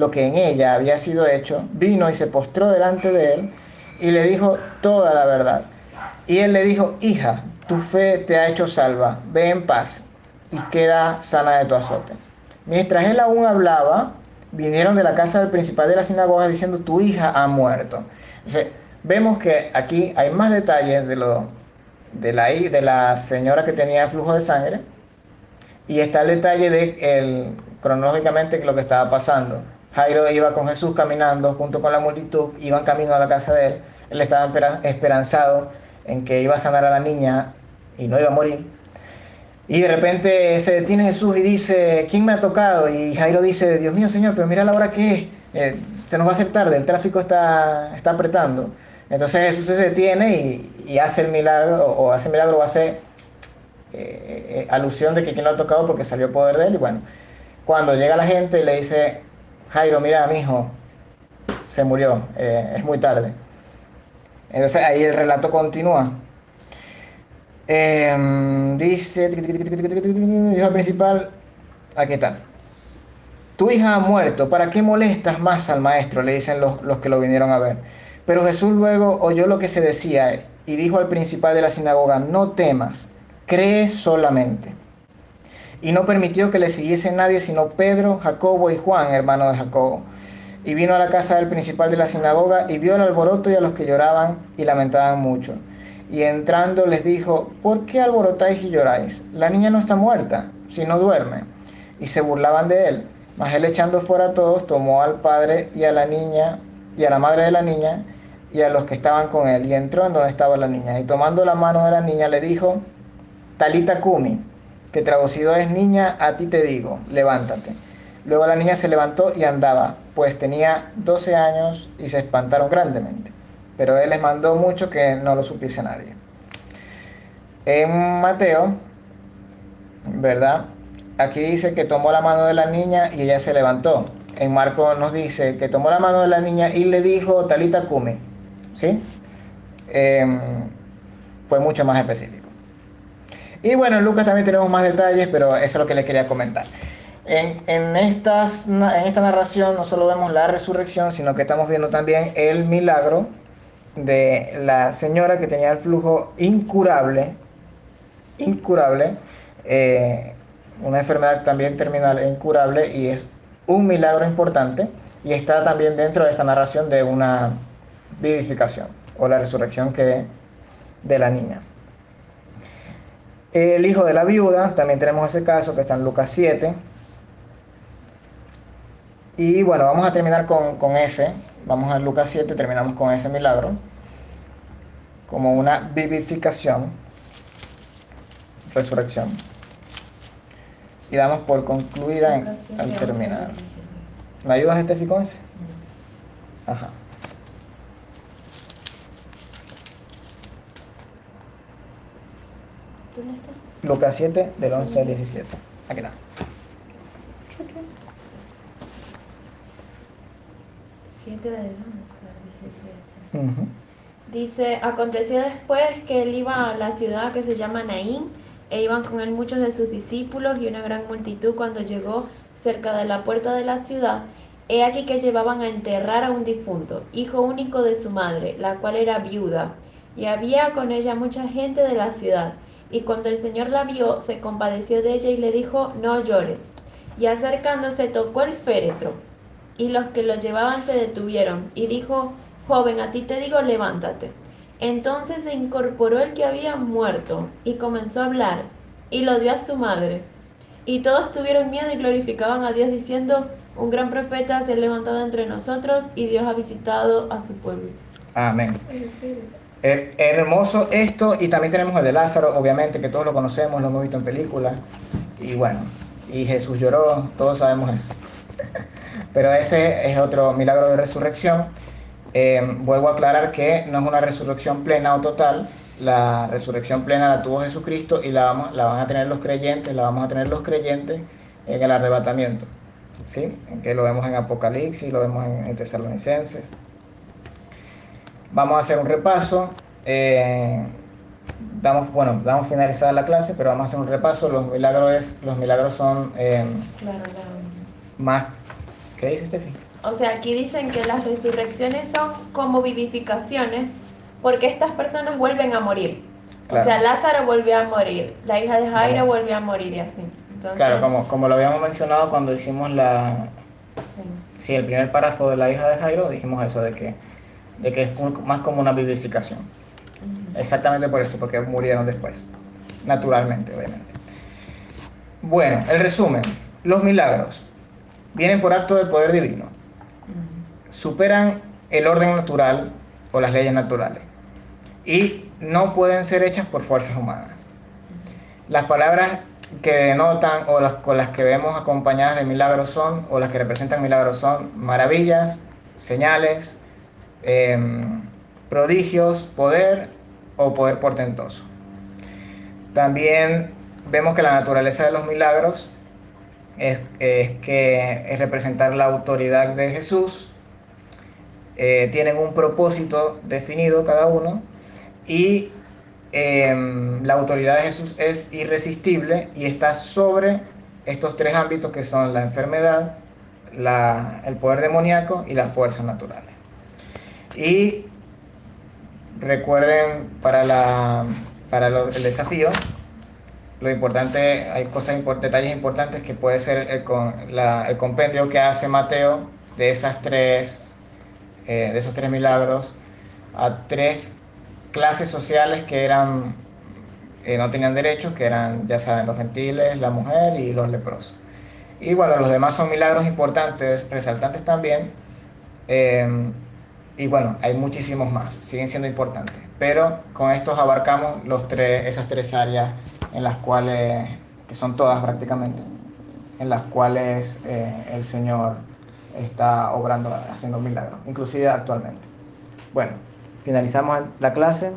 lo que en ella había sido hecho, vino y se postró delante de él y le dijo toda la verdad. Y él le dijo, hija, tu fe te ha hecho salva, ve en paz y queda sana de tu azote. Mientras él aún hablaba, vinieron de la casa del principal de la sinagoga diciendo, tu hija ha muerto. vemos que aquí hay más detalles de, lo, de, la, de la señora que tenía flujo de sangre y está el detalle de el, cronológicamente lo que estaba pasando. Jairo iba con Jesús caminando junto con la multitud, iban camino a la casa de él, él estaba esperanzado en que iba a sanar a la niña y no iba a morir. Y de repente se detiene Jesús y dice, ¿quién me ha tocado? Y Jairo dice, Dios mío, Señor, pero mira la hora que es. Eh, se nos va a hacer tarde, el tráfico está, está apretando. Entonces Jesús se detiene y, hace el milagro, o hace el milagro o hace eh, eh, alusión de que quien lo ha tocado porque salió poder de él. Y bueno, cuando llega la gente y le dice, Jairo, mira, mi hijo, se murió, es muy tarde. Entonces ahí el relato continúa. Em, dice, hijo principal, aquí está. Tu hija ha muerto, ¿para qué molestas más al maestro? Le dicen los, los que lo vinieron a ver. Pero Jesús luego oyó lo que se decía y dijo al principal de la sinagoga, no temas, cree solamente. Y no permitió que le siguiese nadie sino Pedro, Jacobo y Juan, hermano de Jacobo. Y vino a la casa del principal de la sinagoga y vio el alboroto y a los que lloraban y lamentaban mucho y entrando les dijo, ¿por qué alborotáis y lloráis? La niña no está muerta, sino duerme. Y se burlaban de él. Mas él echando fuera a todos, tomó al padre y a la niña, y a la madre de la niña, y a los que estaban con él, y entró en donde estaba la niña. Y tomando la mano de la niña le dijo, Talita Kumi, que traducido es niña, a ti te digo, levántate. Luego la niña se levantó y andaba, pues tenía 12 años y se espantaron grandemente pero él les mandó mucho que no lo supiese nadie. En Mateo, ¿verdad? Aquí dice que tomó la mano de la niña y ella se levantó. En Marco nos dice que tomó la mano de la niña y le dijo Talita Kumi. ¿Sí? Em, fue mucho más específico. Y bueno, en Lucas también tenemos más detalles, pero eso es lo que les quería comentar. En, en, estas, en esta narración no solo vemos la resurrección, sino que estamos viendo también el milagro de la señora que tenía el flujo incurable, incurable, eh, una enfermedad también terminal e incurable y es un milagro importante y está también dentro de esta narración de una vivificación o la resurrección que de la niña. El hijo de la viuda, también tenemos ese caso que está en Lucas 7. Y bueno, vamos a terminar con, con ese, Vamos a Lucas 7, terminamos con ese milagro, como una vivificación, resurrección. Y damos por concluida al terminar. ¿Me ayudas, Estefi, con ese? Ajá. Lucas 7, del 11 al 17. Aquí está. Dice, aconteció después que él iba a la ciudad que se llama Naín, e iban con él muchos de sus discípulos y una gran multitud cuando llegó cerca de la puerta de la ciudad, he aquí que llevaban a enterrar a un difunto, hijo único de su madre, la cual era viuda, y había con ella mucha gente de la ciudad. Y cuando el Señor la vio, se compadeció de ella y le dijo, no llores. Y acercándose tocó el féretro, y los que lo llevaban se detuvieron, y dijo, joven, a ti te digo, levántate. Entonces se incorporó el que había muerto, y comenzó a hablar, y lo dio a su madre. Y todos tuvieron miedo y glorificaban a Dios diciendo, un gran profeta se ha levantado entre nosotros y Dios ha visitado a su pueblo. Amén. Eh, hermoso esto y también tenemos el de Lázaro, obviamente que todos lo conocemos, lo hemos visto en películas y bueno, y Jesús lloró, todos sabemos eso. [LAUGHS] Pero ese es otro milagro de resurrección. Eh, vuelvo a aclarar que no es una resurrección plena o total, la resurrección plena la tuvo Jesucristo y la, vamos, la van a tener los creyentes, la vamos a tener los creyentes en el arrebatamiento. ¿Sí? Que lo vemos en Apocalipsis, lo vemos en, en Tesalonicenses. Vamos a hacer un repaso. Eh, damos, bueno, damos finalizada la clase, pero vamos a hacer un repaso. Los milagros, es, los milagros son eh, Claro, claro. más... ¿Qué dice Steffi? O sea, aquí dicen que las resurrecciones son como vivificaciones porque estas personas vuelven a morir. Claro. O sea, Lázaro volvió a morir, la hija de Jairo volvió a morir y así. Entonces, Claro, como, como lo habíamos mencionado cuando hicimos la, sí. sí, el primer párrafo de la hija de Jairo, dijimos eso, de que, de que es más como una vivificación. Exactamente por eso, porque murieron después. Naturalmente, obviamente. Bueno, el resumen. Los milagros vienen por acto del poder divino. Superan el orden natural o las leyes naturales. Y no pueden ser hechas por fuerzas humanas. Las palabras que denotan o las con las que vemos acompañadas de milagros son, o las que representan milagros son maravillas, señales, em, prodigios, poder o poder portentoso. También vemos que la naturaleza de los milagros es, que es representar la autoridad de Jesús, eh, tienen un propósito definido cada uno y em, la autoridad de Jesús es irresistible y está sobre estos tres ámbitos que son la enfermedad, el poder demoníaco y las fuerzas naturales. Y recuerden para, la, para el desafío, lo importante, hay cosas detalles importantes que puede ser el, con- el compendio que hace Mateo de esas tres, eh, de esos tres milagros a tres clases sociales que eran eh, no tenían derechos, que eran, ya saben, los gentiles, la mujer y los leprosos. Y bueno, los demás son milagros importantes, resaltantes también. eh, y bueno, hay muchísimos más, siguen siendo importantes. Pero con estos abarcamos los tres, esas tres áreas en las cuales, que son todas prácticamente, en las cuales eh, el Señor está obrando, haciendo milagros, inclusive actualmente. Bueno, finalizamos la clase.